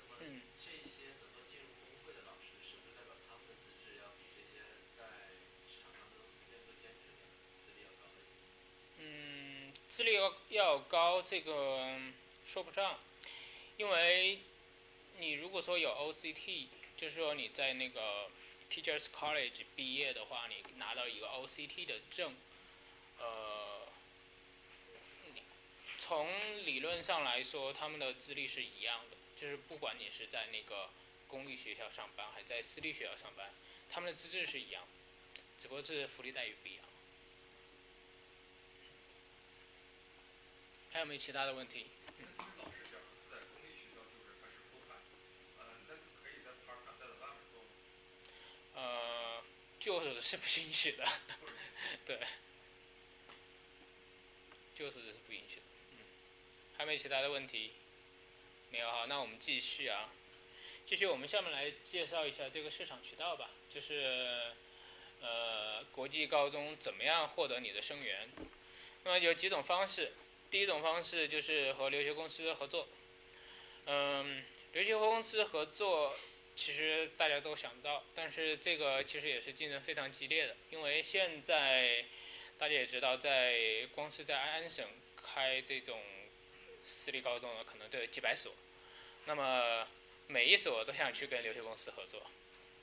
那么嗯这些能够进入工会的老师，是不是代表他们的资质要比这些在市场上能随便做兼职的资历要高一些？嗯，资历要要高，这个说不上，因为你如果说有 OCT，就是说你在那个 Teachers College 毕业的话，你拿到一个 OCT 的证，呃，从理论上来说，他们的资历是一样的，就是不管你是在那个公立学校上班，还在私立学校上班，他们的资质是一样，只不过是福利待遇不一样。还有没有其他的问题？那其实老师假如他在公立学校就是他是 full time，呃，那可以在 part time 再在外面做吗？呃，就是是不允许的，[laughs] 对，就是是不允许的。嗯，还有没有其他的问题？没有哈，那我们继续啊，继续我们下面来介绍一下这个市场渠道吧，就是呃国际高中怎么样获得你的生源。那么有几种方式，第一种方式就是和留学公司合作。嗯，留学公司合作其实大家都想不到，但是这个其实也是竞争非常激烈的，因为现在大家也知道，在光是在安省开这种私立高中的可能都有几百所，那么每一所都想去跟留学公司合作，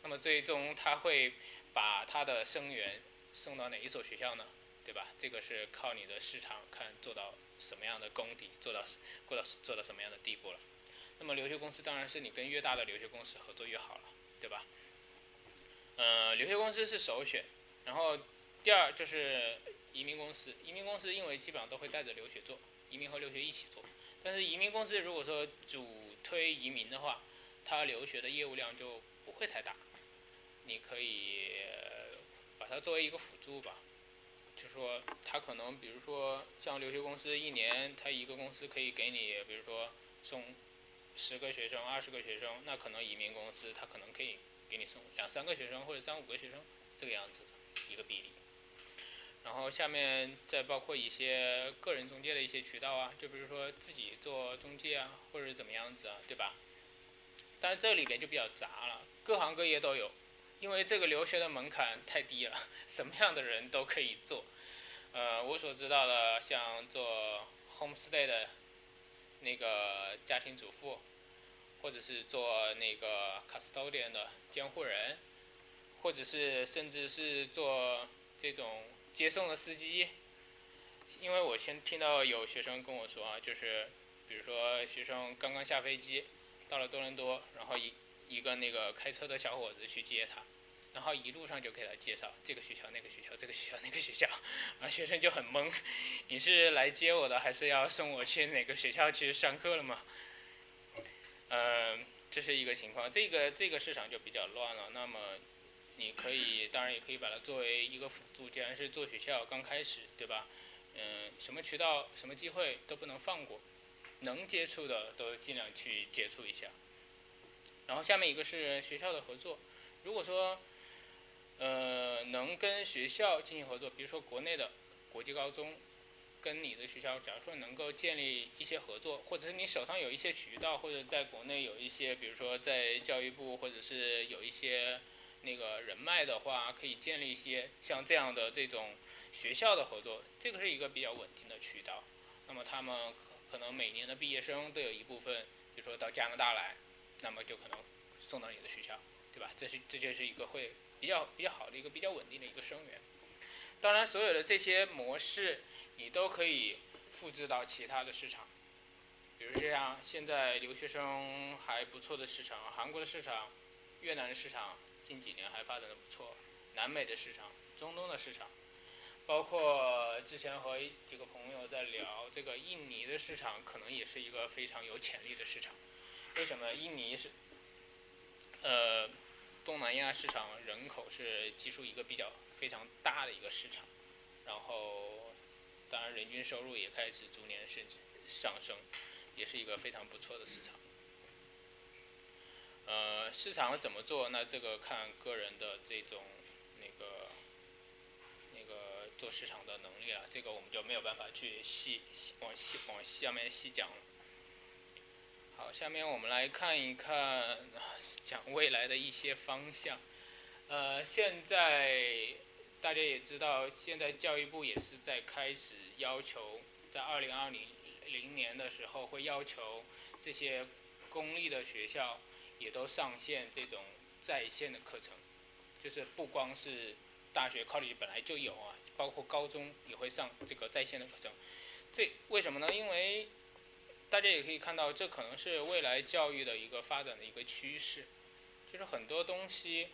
那么最终他会把他的生源送到哪一所学校呢？对吧？这个是靠你的市场看做到什么样的功底，做到做到做到什么样的地步了。那么留学公司当然是你跟越大的留学公司合作越好了，对吧？呃，留学公司是首选，然后第二就是移民公司。移民公司因为基本上都会带着留学做，移民和留学一起做。但是移民公司如果说主推移民的话，它留学的业务量就不会太大。你可以把它作为一个辅助吧，就是说它可能比如说像留学公司一年，它一个公司可以给你，比如说送。十个学生、二十个学生，那可能移民公司他可能可以给你送两三个学生或者三五个学生这个样子一个比例。然后下面再包括一些个人中介的一些渠道啊，就比如说自己做中介啊，或者怎么样子啊，对吧？但是这里边就比较杂了，各行各业都有，因为这个留学的门槛太低了，[laughs] 什么样的人都可以做。呃，我所知道的，像做 homestay 的。那个家庭主妇，或者是做那个 custodian 的监护人，或者是甚至是做这种接送的司机。因为我先听到有学生跟我说啊，就是比如说学生刚刚下飞机到了多伦多，然后一一个那个开车的小伙子去接他。然后一路上就给他介绍这个学校、那个学校、这个学校、那个学校，啊，学生就很懵，你是来接我的，还是要送我去哪个学校去上课了吗？嗯，这是一个情况，这个这个市场就比较乱了。那么，你可以当然也可以把它作为一个辅助，既然是做学校刚开始，对吧？嗯，什么渠道、什么机会都不能放过，能接触的都尽量去接触一下。然后下面一个是学校的合作，如果说。呃，能跟学校进行合作，比如说国内的国际高中，跟你的学校，假如说能够建立一些合作，或者是你手上有一些渠道，或者在国内有一些，比如说在教育部，或者是有一些那个人脉的话，可以建立一些像这样的这种学校的合作，这个是一个比较稳定的渠道。那么他们可能每年的毕业生都有一部分，比如说到加拿大来，那么就可能送到你的学校，对吧？这是这就是一个会。比较比较好的一个比较稳定的一个生源，当然所有的这些模式你都可以复制到其他的市场，比如像现在留学生还不错的市场，韩国的市场、越南的市场近几年还发展的不错，南美的市场、中东的市场，包括之前和几个朋友在聊这个印尼的市场，可能也是一个非常有潜力的市场。为什么？印尼是，呃。东南亚市场人口是基数一个比较非常大的一个市场，然后当然人均收入也开始逐年升上升，也是一个非常不错的市场。呃，市场怎么做？那这个看个人的这种那个那个做市场的能力了，这个我们就没有办法去细往细往下面细讲了。好，下面我们来看一看。讲未来的一些方向，呃，现在大家也知道，现在教育部也是在开始要求，在二零二零零年的时候会要求这些公立的学校也都上线这种在线的课程，就是不光是大学 college 本来就有啊，包括高中也会上这个在线的课程，这为什么呢？因为大家也可以看到，这可能是未来教育的一个发展的一个趋势，就是很多东西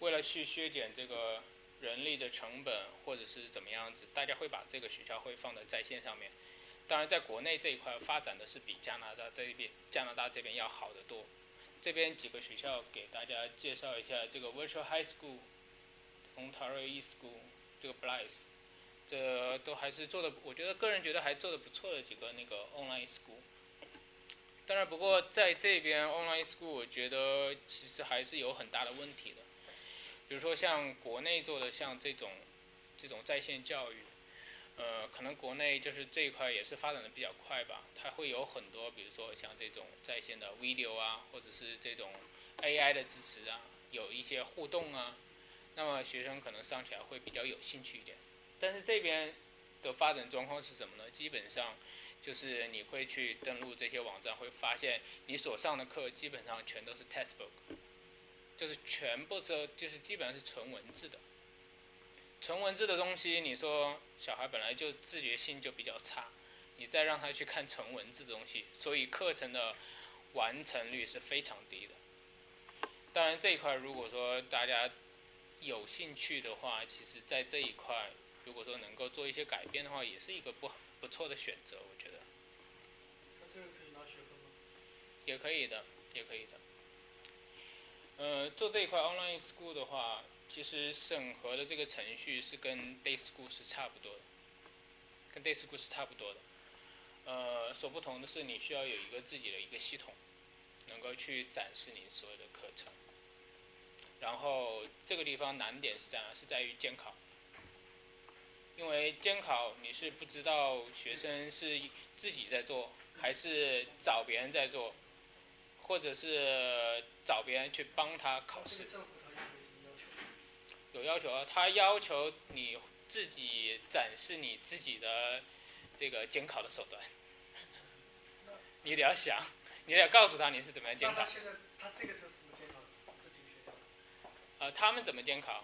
为了去削减这个人力的成本，或者是怎么样子，大家会把这个学校会放在在线上面。当然，在国内这一块发展的是比加拿大这边加拿大这边要好得多。这边几个学校给大家介绍一下，这个 Virtual High School、Ontario E School、这个 Blyth，这都还是做的，我觉得个人觉得还做的不错的几个那个 Online School。当然，不过在这边 online school，我觉得其实还是有很大的问题的。比如说像国内做的像这种这种在线教育，呃，可能国内就是这一块也是发展的比较快吧。它会有很多，比如说像这种在线的 video 啊，或者是这种 AI 的支持啊，有一些互动啊，那么学生可能上起来会比较有兴趣一点。但是这边的发展状况是什么呢？基本上就是你会去登录这些网站，会发现你所上的课基本上全都是 textbook，就是全部都就是基本上是纯文字的。纯文字的东西，你说小孩本来就自觉性就比较差，你再让他去看纯文字的东西，所以课程的完成率是非常低的。当然这一块如果说大家有兴趣的话，其实在这一块如果说能够做一些改变的话，也是一个不不错的选择，我觉得他这个可以拿学分吗？也可以的，也可以的。呃，做这一块 online school 的话，其实审核的这个程序是跟 day school 是差不多的，跟 day school 是差不多的。呃，所不同的是，你需要有一个自己的一个系统，能够去展示你所有的课程。然后这个地方难点是在哪？是在于监考，因为监考你是不知道学生是自己在做，还是找别人在做，或者是找别人去帮他考试这个。政府他有要求？有要求啊，他要求你自己展示你自己的这个监考的手段，你得要想，你得要告诉他你是怎么样监考那他。现在他这个是怎么监考的？这几个学校？呃，他们怎么监考？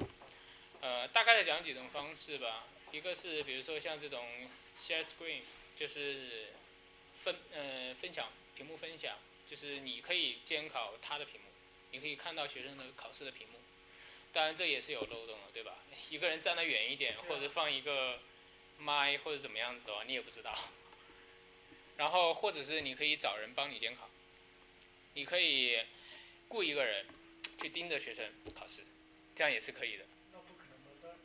呃，大概的讲几种方式吧。一个是比如说像这种 share screen，就是分呃分享屏幕分享，就是你可以监考他的屏幕，你可以看到学生的考试的屏幕。当然这也是有漏洞的，对吧？[laughs] 一个人站得远一点，或者放一个麦或者怎么样子的话，你也不知道。然后或者是你可以找人帮你监考，你可以雇一个人去盯着学生考试，这样也是可以的。那不可能的。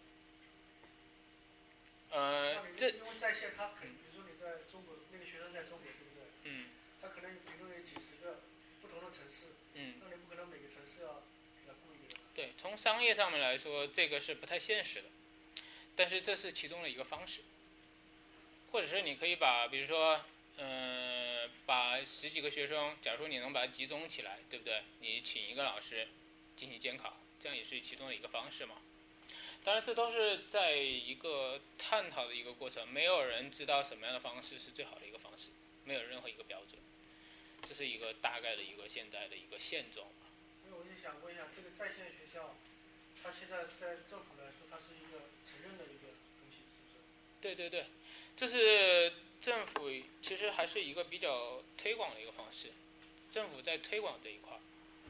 呃这因为在线，他肯比如说你在中国，那个学生在中国，对不对？嗯他可能比如说有几十个不同的城市，嗯，那你不可能每个城市要给他雇一个人。对，从商业上面来说，这个是不太现实的，但是这是其中的一个方式，或者是你可以把，比如说，嗯、把十几个学生，假如说你能把它集中起来，对不对？你请一个老师进行监考，这样也是其中的一个方式嘛。当然，这都是在一个探讨的一个过程，没有人知道什么样的方式是最好的一个方式，没有任何一个标准，这是一个大概的一个现在的一个现状。想问一下，这个在线学校，它现在在政府来说，它是一个承认的一个东西，是不是？对对对，这是政府其实还是一个比较推广的一个方式，政府在推广这一块儿。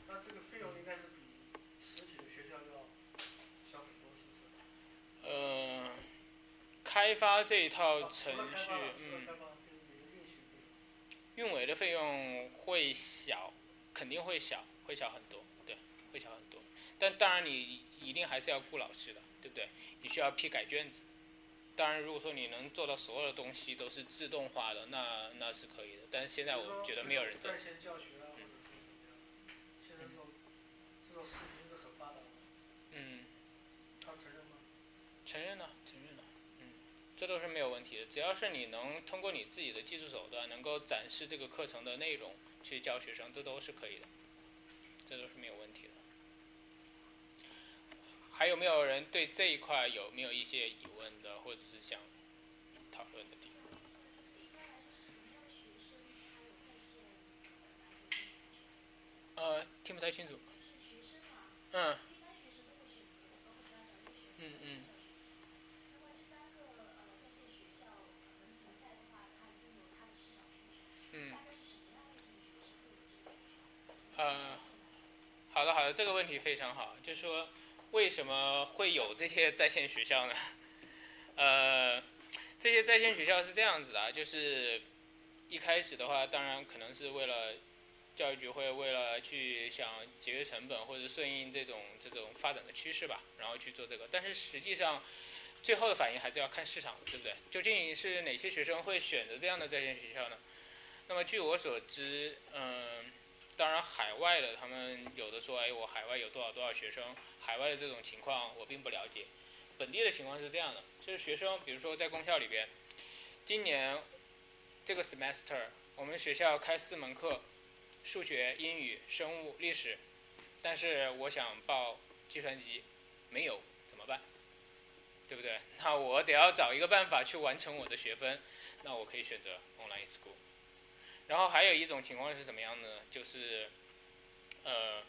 那这个费用应该是比实体的学校要小很多，是不是？呃，开发这一套啊程序，嗯，运维的费用会小，肯定会小，会小很多，对，会小很多。但当然你一定还是要顾老师的，对不对？你需要批改卷子。当然，如果说你能做到所有的东西都是自动化的，那那是可以的。但是现在我觉得没有人做在。线教学啊，或者说怎么样？现在这种这种视频是很发达的，嗯。他承认吗？承认了，承认了，嗯，这都是没有问题的。只要是你能通过你自己的技术手段，能够展示这个课程的内容去教学生，这都是可以的，这都是没有问题的。还有没有人对这一块有没有一些疑问的，或者是想讨论的地方？呃，听不太清楚。嗯。嗯嗯。嗯。呃，好的好的，这个问题非常好，就是说为什么会有这些在线学校呢？[laughs] 呃，这些在线学校是这样子的，就是一开始的话，当然可能是为了教育局会为了去想节约成本或者顺应这种这种发展的趋势吧，然后去做这个，但是实际上最后的反应还是要看市场，对不对？究竟是哪些学生会选择这样的在线学校呢？那么据我所知，嗯。当然，海外的他们有的说，哎，我海外有多少多少学生，海外的这种情况我并不了解。本地的情况是这样的，就是学生，比如说在公校里边，今年这个 semester 我们学校开四门课，数学、英语、生物、历史，但是我想报计算机，没有怎么办？对不对？[laughs] 那我得要找一个办法去完成我的学分，那我可以选择 online school。然后还有一种情况是怎么样的呢？就是，呃，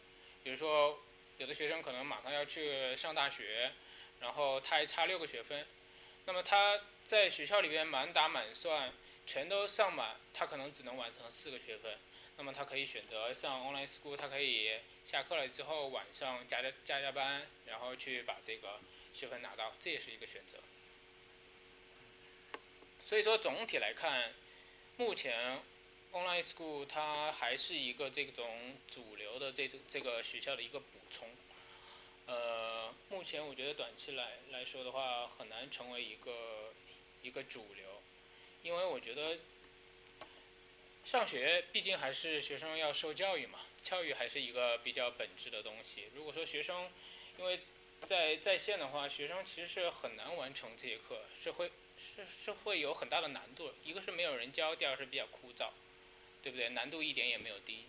比如说有的学生可能马上要去上大学，然后他还差六个学分，那么他在学校里边满打满算全都上满，他可能只能完成四个学分。那么他可以选择上 online school，他可以下课了之后晚上加加加加班，然后去把这个学分拿到，这也是一个选择。所以说总体来看，目前 online school 它还是一个这种主流的这这个学校的一个补充。呃，目前我觉得短期来来说的话，很难成为一个一个主流，因为我觉得上学毕竟还是学生要受教育嘛，教育还是一个比较本质的东西。如果说学生因为在在线的话，学生其实是很难完成这些课，是会是是会有很大的难度。一个是没有人教，第二个是比较枯燥，对不对？难度一点也没有低。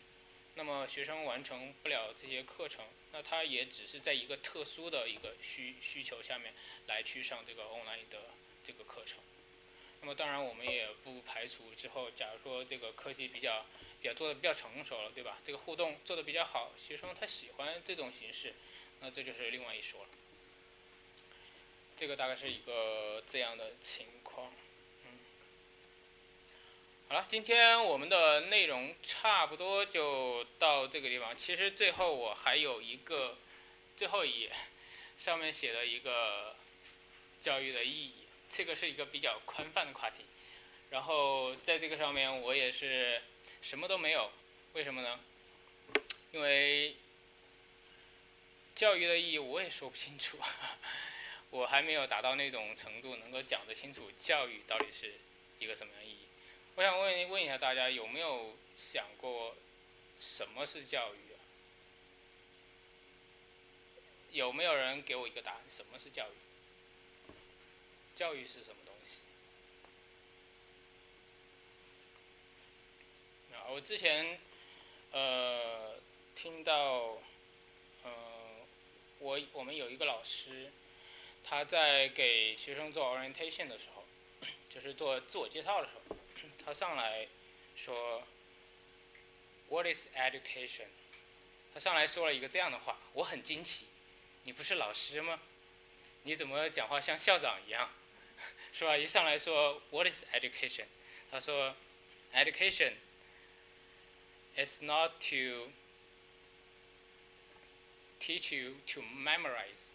那么学生完成不了这些课程，那他也只是在一个特殊的一个需需求下面来去上这个 online 的这个课程。那么当然，我们也不排除之后，假如说这个科技比较比较做的比较成熟了，对吧？这个互动做的比较好，学生他喜欢这种形式，那这就是另外一说了。这个大概是一个这样的情况。好了，今天我们的内容差不多就到这个地方。其实最后我还有一个最后一页，上面写了一个教育的意义，这个是一个比较宽泛的话题。然后在这个上面我也是什么都没有，为什么呢？因为教育的意义我也说不清楚，[laughs] 我还没有达到那种程度，能够讲得清楚教育到底是一个什么样意义。我想问问一下大家，有没有想过什么是教育啊？有没有人给我一个答案？什么是教育？教育是什么东西？啊，我之前呃听到呃我我们有一个老师，他在给学生做 orientation 的时候，[coughs] 就是做自我介绍的时候，他上来说 What is education？他上来说了一个这样的话，我很惊奇，你不是老师吗？你怎么讲话像校长一样？是吧？一上来说 [laughs] What is education？他说 Education is not to teach you to memorize,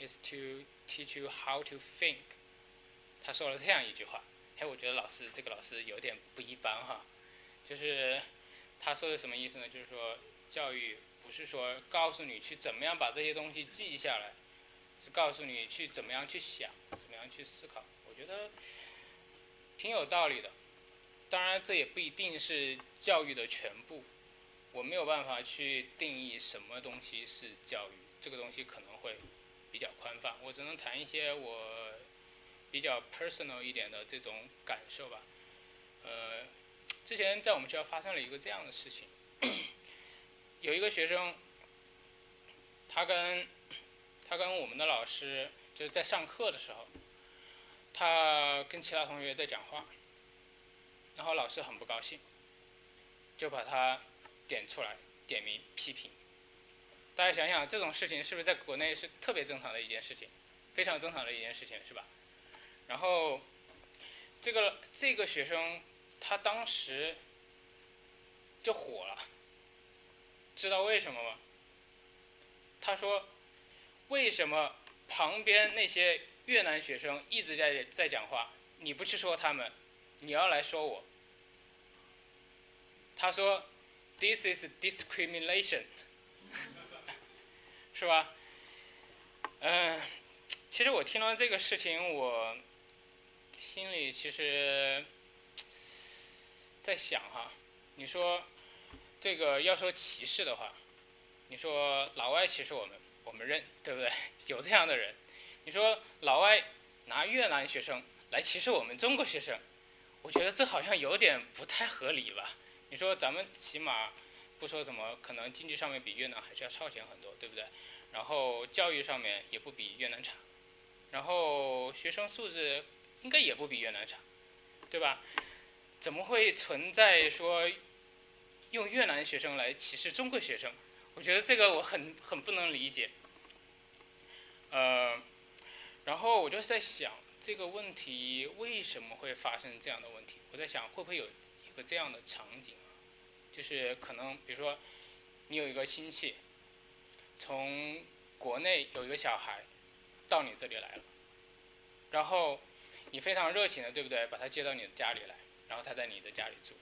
is to teach you how to think。他说了这样一句话， 哎，我觉得老师这个老师有点不一般哈，就是他说的什么意思呢？就是说教育不是说告诉你去怎么样把这些东西记下来，是告诉你去怎么样去想，怎么样去思考。我觉得挺有道理的。当然，这也不一定是教育的全部。我没有办法去定义什么东西是教育，这个东西可能会比较宽泛。我只能谈一些我比较 personal 一点的这种感受吧。呃，之前在我们学校发生了一个这样的事情，有一个学生，他跟他跟我们的老师就是在上课的时候，他跟其他同学在讲话，然后老师很不高兴，就把他点出来点名批评。大家想想，这种事情是不是在国内是特别正常的一件事情，非常正常的一件事情，是吧？然后这个这个学生他当时就火了，知道为什么吗？他说：“为什么旁边那些越南学生一直在在讲话，你不去说他们，你要来说我？”他说：“This is discrimination，[laughs] 是吧？”嗯、其实我听到这个事情，我心里其实在想哈，你说这个要说歧视的话，你说老外歧视我们，我们认，对不对？[laughs] 有这样的人。你说老外拿越南学生来歧视我们中国学生，我觉得这好像有点不太合理吧？你说咱们起码不说怎么可能经济上面比越南还是要超前很多，对不对？然后教育上面也不比越南差，然后学生素质应该也不比越南差，对吧？怎么会存在说用越南学生来歧视中国学生？我觉得这个我很很不能理解。呃，然后我就在想这个问题为什么会发生这样的问题？我在想会不会有一个这样的场景啊，就是可能比如说你有一个亲戚从国内有一个小孩到你这里来了，然后你非常热情的，对不对？把他接到你的家里来，然后他在你的家里住，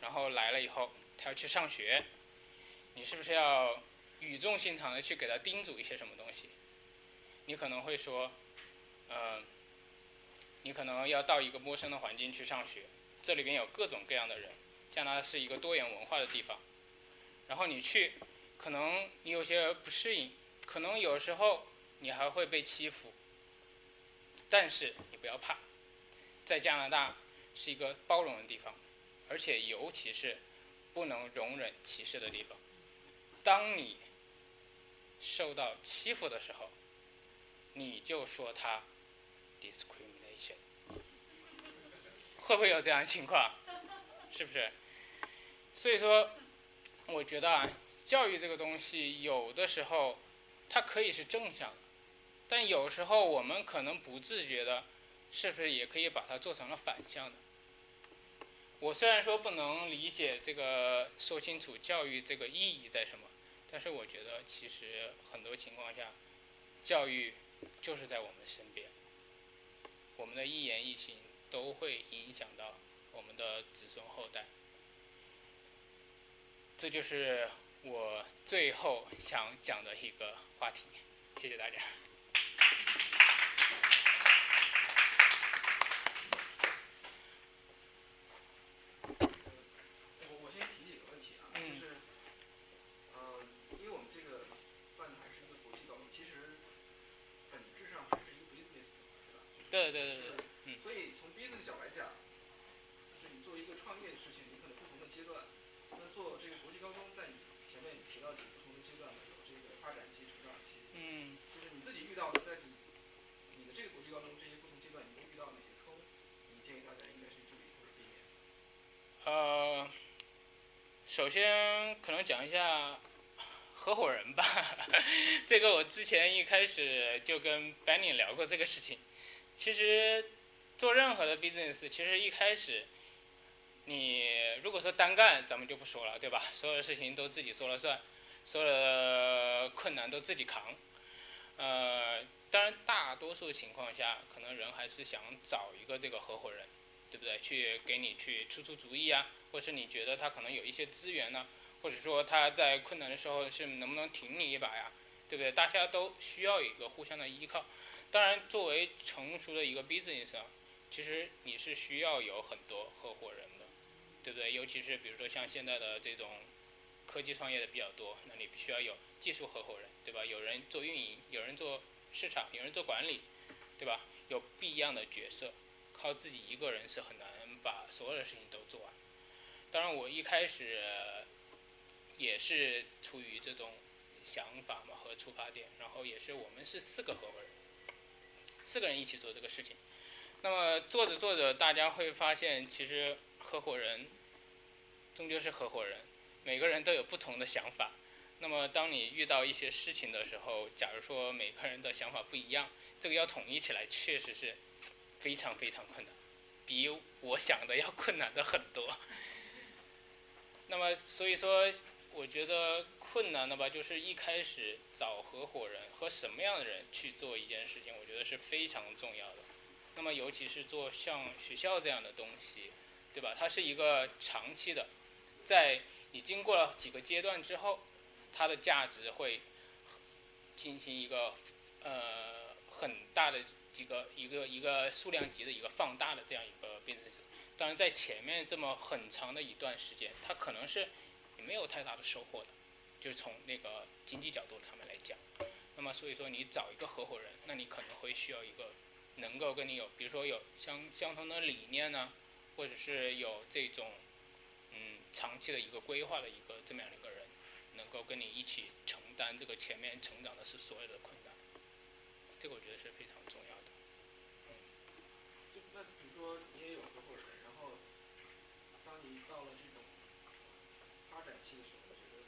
然后来了以后他要去上学，你是不是要语重心长的去给他叮嘱一些什么东西？你可能会说，嗯、你可能要到一个陌生的环境去上学，这里边有各种各样的人，加拿大是一个多元文化的地方，然后你去，可能你有些不适应，可能有时候你还会被欺负，但是不要怕，在加拿大是一个包容的地方，而且尤其是不能容忍歧视的地方。当你受到欺负的时候，你就说他 discrimination，会不会有这样的情况？是不是？所以说，我觉得啊，教育这个东西，有的时候它可以是正向的，但有时候我们可能不自觉的，是不是也可以把它做成了反向的？我虽然说不能理解这个说清楚教育这个意义在什么，但是我觉得其实很多情况下，教育就是在我们身边，我们的一言一行都会影响到我们的子孙后代。这就是我最后想讲的一个话题，谢谢大家。我我先提几个问题啊，嗯就是，呃，因为我们这个办的还是一个国际高中，其实本质上还是一个 business 的嘛，对对对嗯所以从 business 角来讲，就是你作为一个创业的事情，你可能不同的阶段。那做这个国际高中，在你前面你提到几个不同的阶段嘛，有这个发展期、成长期，嗯就是你自己遇到的，在你你的这个国际高中这些不同阶段，你都遇到哪些坑？你建议大家应该去注意或者避免？呃，首先可能讲一下合伙人吧，[laughs] 这个我之前一开始就跟 Benny 聊过这个事情。其实做任何的 business，其实一开始你如果说单干，咱们就不说了，对吧？所有的事情都自己说了算，所有的困难都自己扛。呃，当然大多数情况下，可能人还是想找一个这个合伙人。对不对？去给你去出出主意啊，或是你觉得他可能有一些资源呢、或者说他在困难的时候是能不能挺你一把呀？对不对？大家都需要一个互相的依靠。当然，作为成熟的一个 business 啊，其实你是需要有很多合伙人的，对不对？尤其是比如说像现在的这种科技创业的比较多，那你必须要有技术合伙人，对吧？有人做运营，有人做市场，有人做管理，对吧？有不一样的角色。靠自己一个人是很难把所有的事情都做完。当然，我一开始也是出于这种想法嘛和出发点，然后也是我们是四个合伙人，四个人一起做这个事情。那么做着做着，大家会发现，其实合伙人终究是合伙人，每个人都有不同的想法。那么当你遇到一些事情的时候，假如说每个人的想法不一样，这个要统一起来，确实是非常非常困难，比我想的要困难的很多。[laughs] 那么所以说，我觉得困难的吧，就是一开始找合伙人和什么样的人去做一件事情，我觉得是非常重要的。那么尤其是做像学校这样的东西，对吧？它是一个长期的，在你经过了几个阶段之后，它的价值会进行一个呃很大的几个一个一个数量级的一个放大的这样一个 business。当然，在前面这么很长的一段时间，它可能是没有太大的收获的，就是从那个经济角度上面来讲。那么，所以说你找一个合伙人，那你可能会需要一个能够跟你有，比如说有相相同的理念呢，或者是有这种嗯长期的一个规划的一个这么样的一个人，能够跟你一起承担这个前面成长的是所有的困难，这个我觉得是非常重要的。就那比如说你也有合伙人，然后当你到了这种发展期的时候，我觉得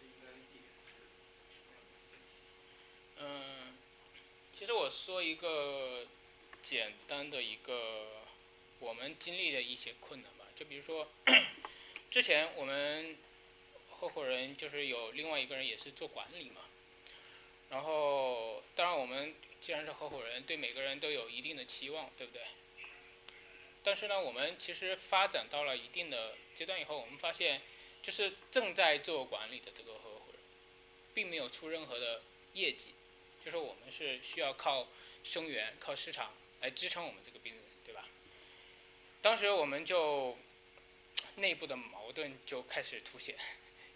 这应该避免的是什么样的问题？嗯，其实我说一个简单的一个我们经历的一些困难吧，就比如说 [coughs] 之前我们合伙人就是有另外一个人也是做管理嘛，然后当然我们既然是合伙人，对每个人都有一定的期望，对不对？但是呢，我们其实发展到了一定的阶段以后，我们发现就是正在做管理的这个合伙人，并没有出任何的业绩。就是我们是需要靠生源、靠市场来支撑我们这个 business，对吧？当时我们就内部的矛盾就开始凸显，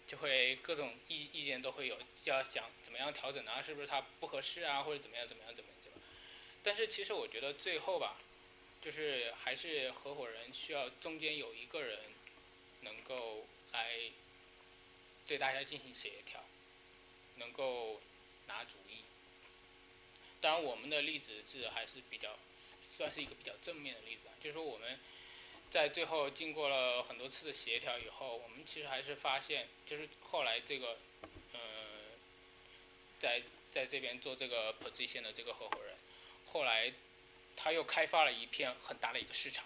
就会各种意意见都会有，要想怎么样调整啊，是不是它不合适啊，或者怎么样怎么样怎么样怎么样。但是其实我觉得最后吧，就是还是合伙人需要中间有一个人能够来对大家进行协调，能够拿主意。当然，我们的例子是还是比较算是一个比较正面的例子啊，就是说我们在最后经过了很多次的协调以后，我们其实还是发现，就是后来这个呃，在在这边做这个 position 的这个合伙人，后来他又开发了一片很大的一个市场。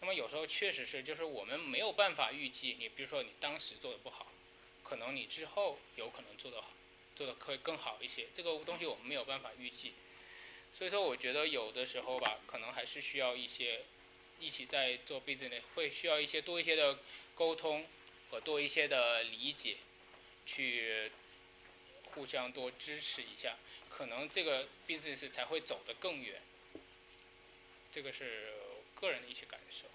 那么有时候确实是，就是我们没有办法预计，你比如说你当时做的不好，可能你之后有可能做得好。做的会更好一些，这个东西我们没有办法预计，所以说我觉得有的时候吧，可能还是需要一些一起在做 business 会需要一些多一些的沟通和多一些的理解，去互相多支持一下，可能这个 business 才会走得更远。这个是个人的一些感受。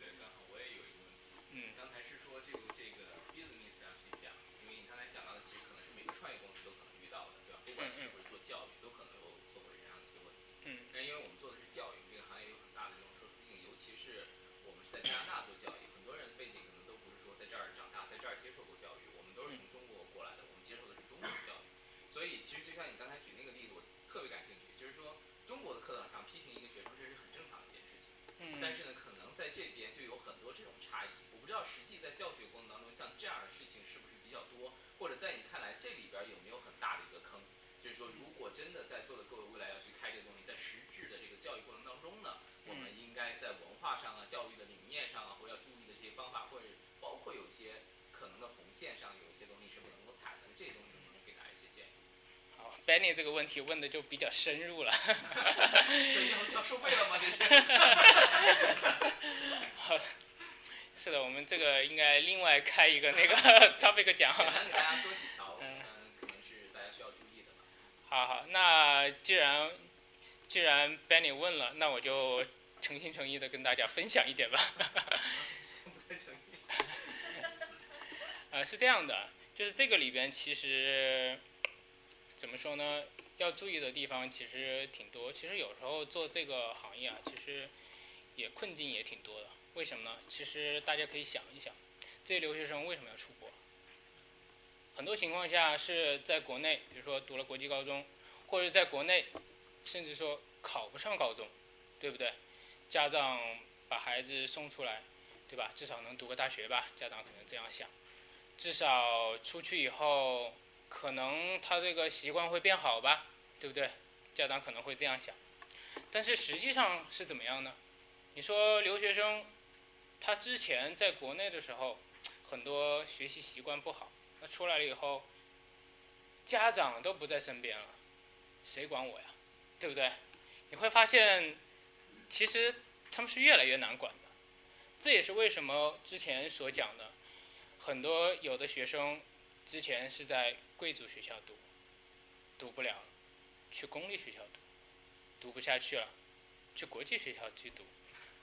对，刚好我也有一个问题。嗯刚才是说这个这个 business 上去讲，因为你刚才讲到的其实可能是每个创业公司都可能遇到的，对吧？不管你是不是做教育，都可能有合伙人这样的一些问题。嗯但因为我们做的是教育，这个行业有很大的这种特殊性，尤其是我们是在加拿大做教育，很多人背景可能都不是说在这儿长大，在这儿接受过教育，我们都是从中国过来的，我们接受的是中国的教育。所以其实就像你刚才举那个例子，我特别感兴趣，就是说中国的课堂上批评一个学生，这是很正常的一件事情。嗯但是呢，可能在这边就有很多这种差异。我不知道实际在教学过程当中，像这样的事情是不是比较多，或者在你看来这里边有没有很大的一个坑？就是说，如果真的在座的各位未来要去开这个东西，在实质的这个教育过程当中呢，我们应该在文化上啊、教育的理念上啊，或者要注意的这些方法，或者包括有些可能的红线上有一些东西是不能够踩的，这些东西能不能给大家一些建议？好，Benny 这个问题问的就比较深入了。[laughs] 所以要要收费了吗？[laughs] 这是？是的，我们这个应该另外开一个那个 [laughs] topic 讲。简单给大家说几条，嗯嗯，可能是大家需要注意的吧。好好，那既然既然 Benny 问了，那我就诚心诚意的跟大家分享一点吧。呃，是这样的，就是这个里边其实怎么说呢？要注意的地方其实挺多。其实有时候做这个行业啊，其实也困境也挺多的。为什么呢？其实大家可以想一想，这些留学生为什么要出国？很多情况下是在国内，比如说读了国际高中，或者在国内，甚至说考不上高中，对不对？家长把孩子送出来，对吧？至少能读个大学吧，家长可能这样想。至少出去以后，可能他这个习惯会变好吧，对不对？家长可能会这样想。但是实际上是怎么样呢？你说留学生，他之前在国内的时候，很多学习习惯不好，那出来了以后，家长都不在身边了，谁管我呀？对不对？你会发现，其实他们是越来越难管的。这也是为什么之前所讲的，很多有的学生之前是在贵族学校读，读不了，去公立学校读，读不下去了，去国际学校去读，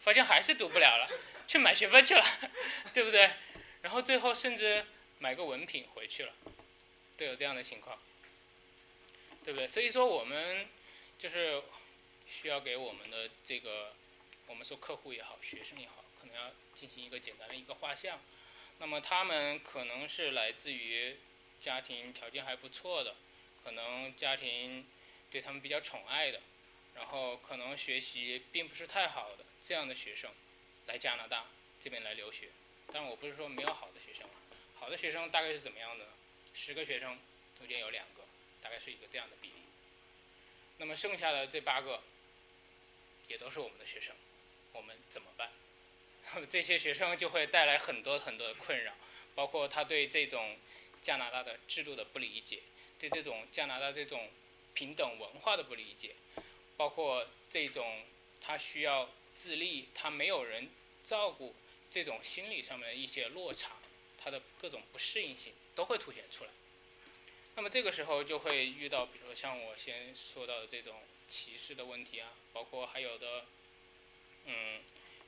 发现还是读不了了，[laughs] 去买学分去了，[laughs] 对不对？然后最后甚至买个文凭回去了，都有这样的情况，对不对？所以说我们就是需要给我们的这个，我们说客户也好，学生也好，可能要进行一个简单的一个画像。那么他们可能是来自于家庭条件还不错的，可能家庭对他们比较宠爱的，然后可能学习并不是太好的这样的学生，来加拿大这边来留学。但我不是说没有好的学生啊，好的学生大概是怎么样的呢？十个学生中间有两个，大概是一个这样的比例。那么剩下的这八个也都是我们的学生，我们怎么办？[laughs] 这些学生就会带来很多很多的困扰，包括他对这种加拿大的制度的不理解，对这种加拿大这种平等文化的不理解，包括这种他需要自立，他没有人照顾，这种心理上面的一些落差，他的各种不适应性都会凸显出来。那么这个时候就会遇到，比如说像我先说到的这种歧视的问题啊，包括还有的，嗯，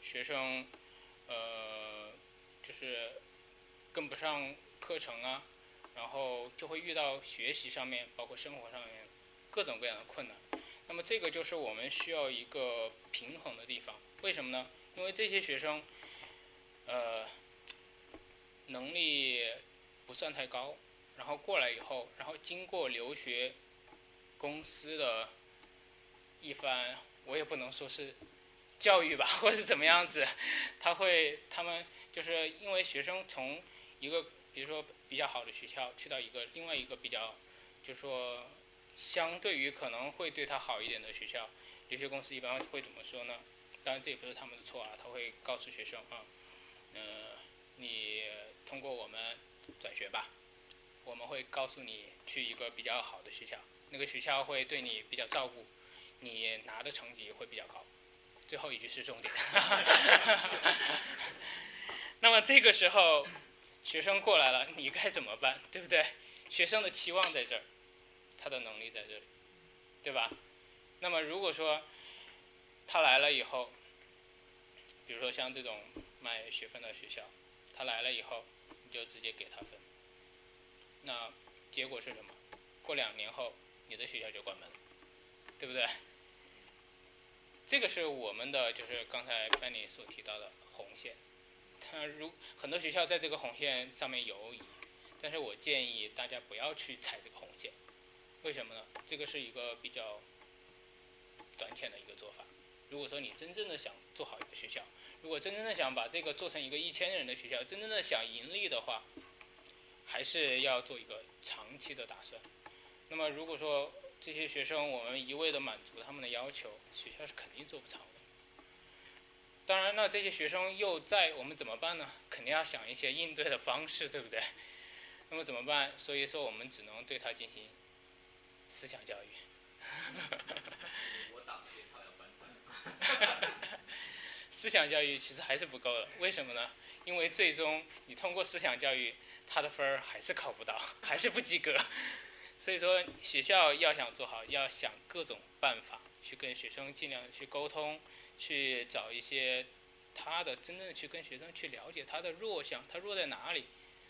学生。呃，就是跟不上课程啊，然后就会遇到学习上面，包括生活上面各种各样的困难。那么这个就是我们需要一个平衡的地方。为什么呢？因为这些学生，呃，能力不算太高，然后过来以后，然后经过留学公司的一番，我也不能说是。教育吧，或者是怎么样子，他会，他们就是因为学生从一个比如说比较好的学校去到一个另外一个比较，就是说相对于可能会对他好一点的学校，留学公司一般会怎么说呢？当然这也不是他们的错啊，他会告诉学生啊，嗯，你通过我们转学吧，我们会告诉你去一个比较好的学校，那个学校会对你比较照顾，你拿的成绩会比较高。最后一句是重点。[laughs] 那么这个时候，学生过来了，你该怎么办？[laughs] 对不对？学生的期望在这儿，他的能力在这里，对吧？那么如果说他来了以后，比如说像这种卖学分的学校，他来了以后，你就直接给他分。那结果是什么？过两年后，你的学校就关门，对不对？这个是我们的，就是刚才班里所提到的红线。他如很多学校在这个红线上面游移，但是我建议大家不要去踩这个红线。为什么呢？这个是一个比较短浅的一个做法。如果说你真正的想做好一个学校，如果真正的想把这个做成一个一千人的学校，真正的想盈利的话，还是要做一个长期的打算。那么如果说，这些学生，我们一味的满足他们的要求，学校是肯定做不长。当然，那这些学生又在，我们怎么办呢？[laughs] 肯定要想一些应对的方式，对不对？[laughs] 那么怎么办？所以说，我们只能对他进行思想教育。我打这套要翻思想教育其实还是不够的，为什么呢？因为最终你通过思想教育，他的分儿还是考不到，[laughs] 还是不及格。所以说，学校要想做好，要想各种办法去跟学生尽量去沟通，去找一些他的真正去跟学生去了解他的弱项，他弱在哪里，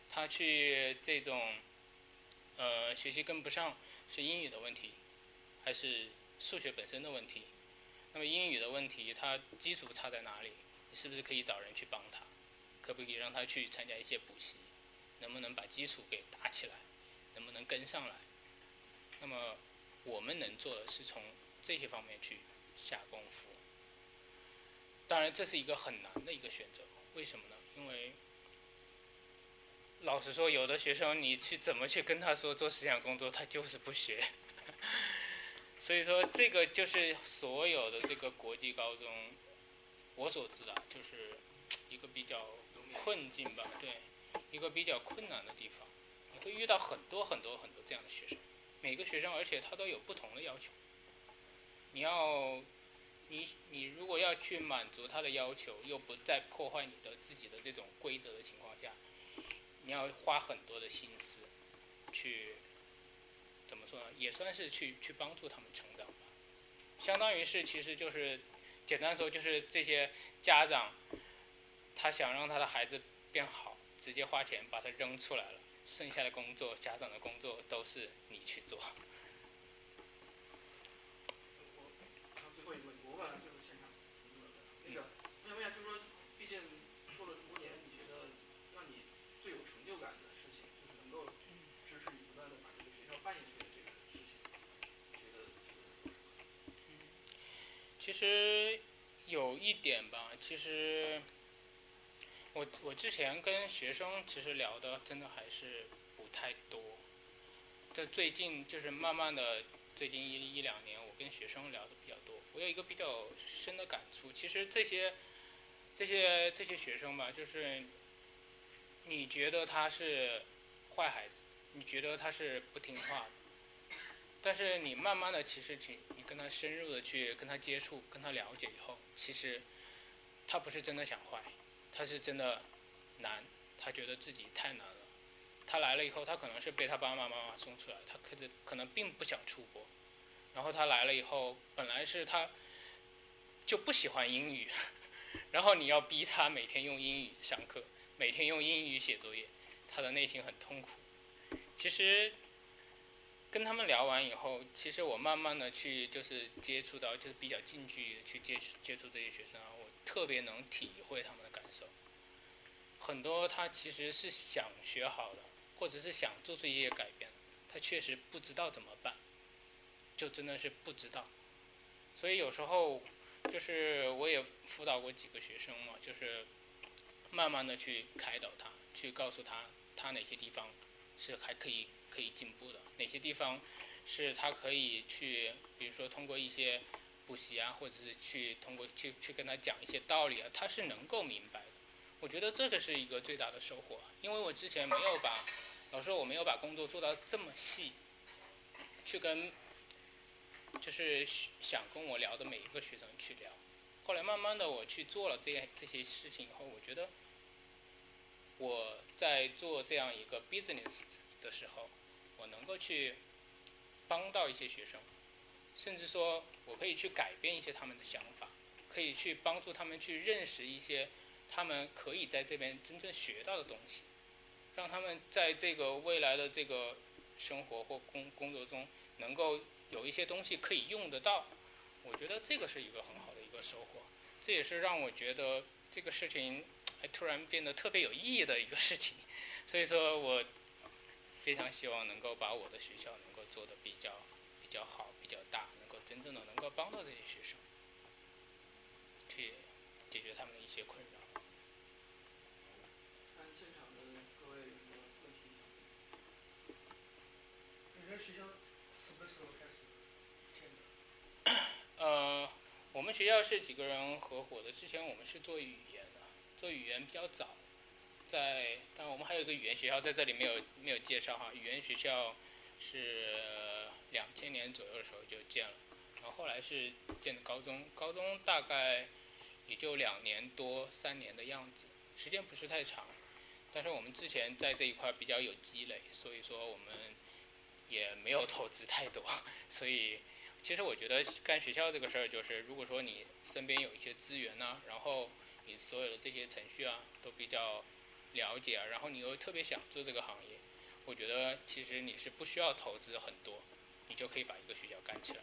他去这种呃学习跟不上是英语的问题，还是数学本身的问题？那么英语的问题，他基础差在哪里？你是不是可以找人去帮他？可不可以让他去参加一些补习？能不能把基础给打起来？能不能跟上来？那么，我们能做的是从这些方面去下功夫。当然，这是一个很难的一个选择。为什么呢？因为老实说，有的学生你去怎么去跟他说做思想工作，他就是不学。[laughs] 所以说，这个就是所有的这个国际高中，我所知的，就是一个比较困境吧。对，一个比较困难的地方，你会遇到很多很多很多这样的学生。每个学生，而且他都有不同的要求。你要，你你如果要去满足他的要求，又不再破坏你的自己的这种规则的情况下，你要花很多的心思，去怎么说呢？也算是去去帮助他们成长吧。相当于是，其实就是简单说，就是这些家长，他想让他的孩子变好，直接花钱把他扔出来了。剩下的工作，家长的工作都是你去做。我，然后最后一个问题，我本来就是现场那个，我想问一下，就是说，毕竟其其实有一点吧，其实我我之前跟学生其实聊的真的还是不太多。这最近就是慢慢的，最近一一两年，我跟学生聊的比较多。我有一个比较深的感触，其实这些这些这些学生吧，就是你觉得他是坏孩子，你觉得他是不听话的。但是你慢慢的，其实去你跟他深入的去跟他接触、跟他了解以后，其实他不是真的想坏，他是真的难，他觉得自己太难了。他来了以后，他可能是被他爸爸妈妈送出来，他可能可能并不想出国。然后他来了以后，本来是他就不喜欢英语，[laughs] 然后你要逼他每天用英语上课，每天用英语写作业，他的内心很痛苦。其实。跟他们聊完以后，其实我慢慢的去就是接触到，就是比较近距离的去接触接触这些学生啊，我特别能体会他们的感受。很多他其实是想学好的，或者是想做出一些改变，他确实不知道怎么办，就真的是不知道。所以有时候就是我也辅导过几个学生嘛，就是慢慢的去开导他，去告诉他他哪些地方是还可以。可以进步的哪些地方，是他可以去，比如说通过一些补习啊，或者是去通过去去跟他讲一些道理啊，他是能够明白的。我觉得这个是一个最大的收获，因为我之前没有把，老师我没有把工作做到这么细，去跟，就是想跟我聊的每一个学生去聊。后来慢慢的我去做了这样这些事情以后，我觉得我在做这样一个 business 的时候。我能够去帮到一些学生，甚至说我可以去改变一些他们的想法，可以去帮助他们去认识一些他们可以在这边真正学到的东西，让他们在这个未来的这个生活或工工作中能够有一些东西可以用得到。我觉得这个是一个很好的一个收获，这也是让我觉得这个事情还突然变得特别有意义的一个事情。所以说我。非常希望能够把我的学校能够做的比较比较好、比较大，能够真正的能够帮到这些学生，去解决他们的一些困扰。看现场的各位有什么问题想？你的学校什么时候开始建的？呃，我们学校是几个人合伙的，之前我们是做语言的，做语言比较早。在，但我们还有一个语言学校在这里没有没有介绍哈。语言学校是两千年左右的时候就建了，然后后来是建的高中，高中大概也就两年多三年的样子，时间不是太长。但是我们之前在这一块比较有积累，所以说我们也没有投资太多。所以其实我觉得干学校这个事儿，就是如果说你身边有一些资源呢，然后你所有的这些程序啊都比较。了解啊，然后你又特别想做这个行业，我觉得其实你是不需要投资很多，你就可以把一个学校干起来。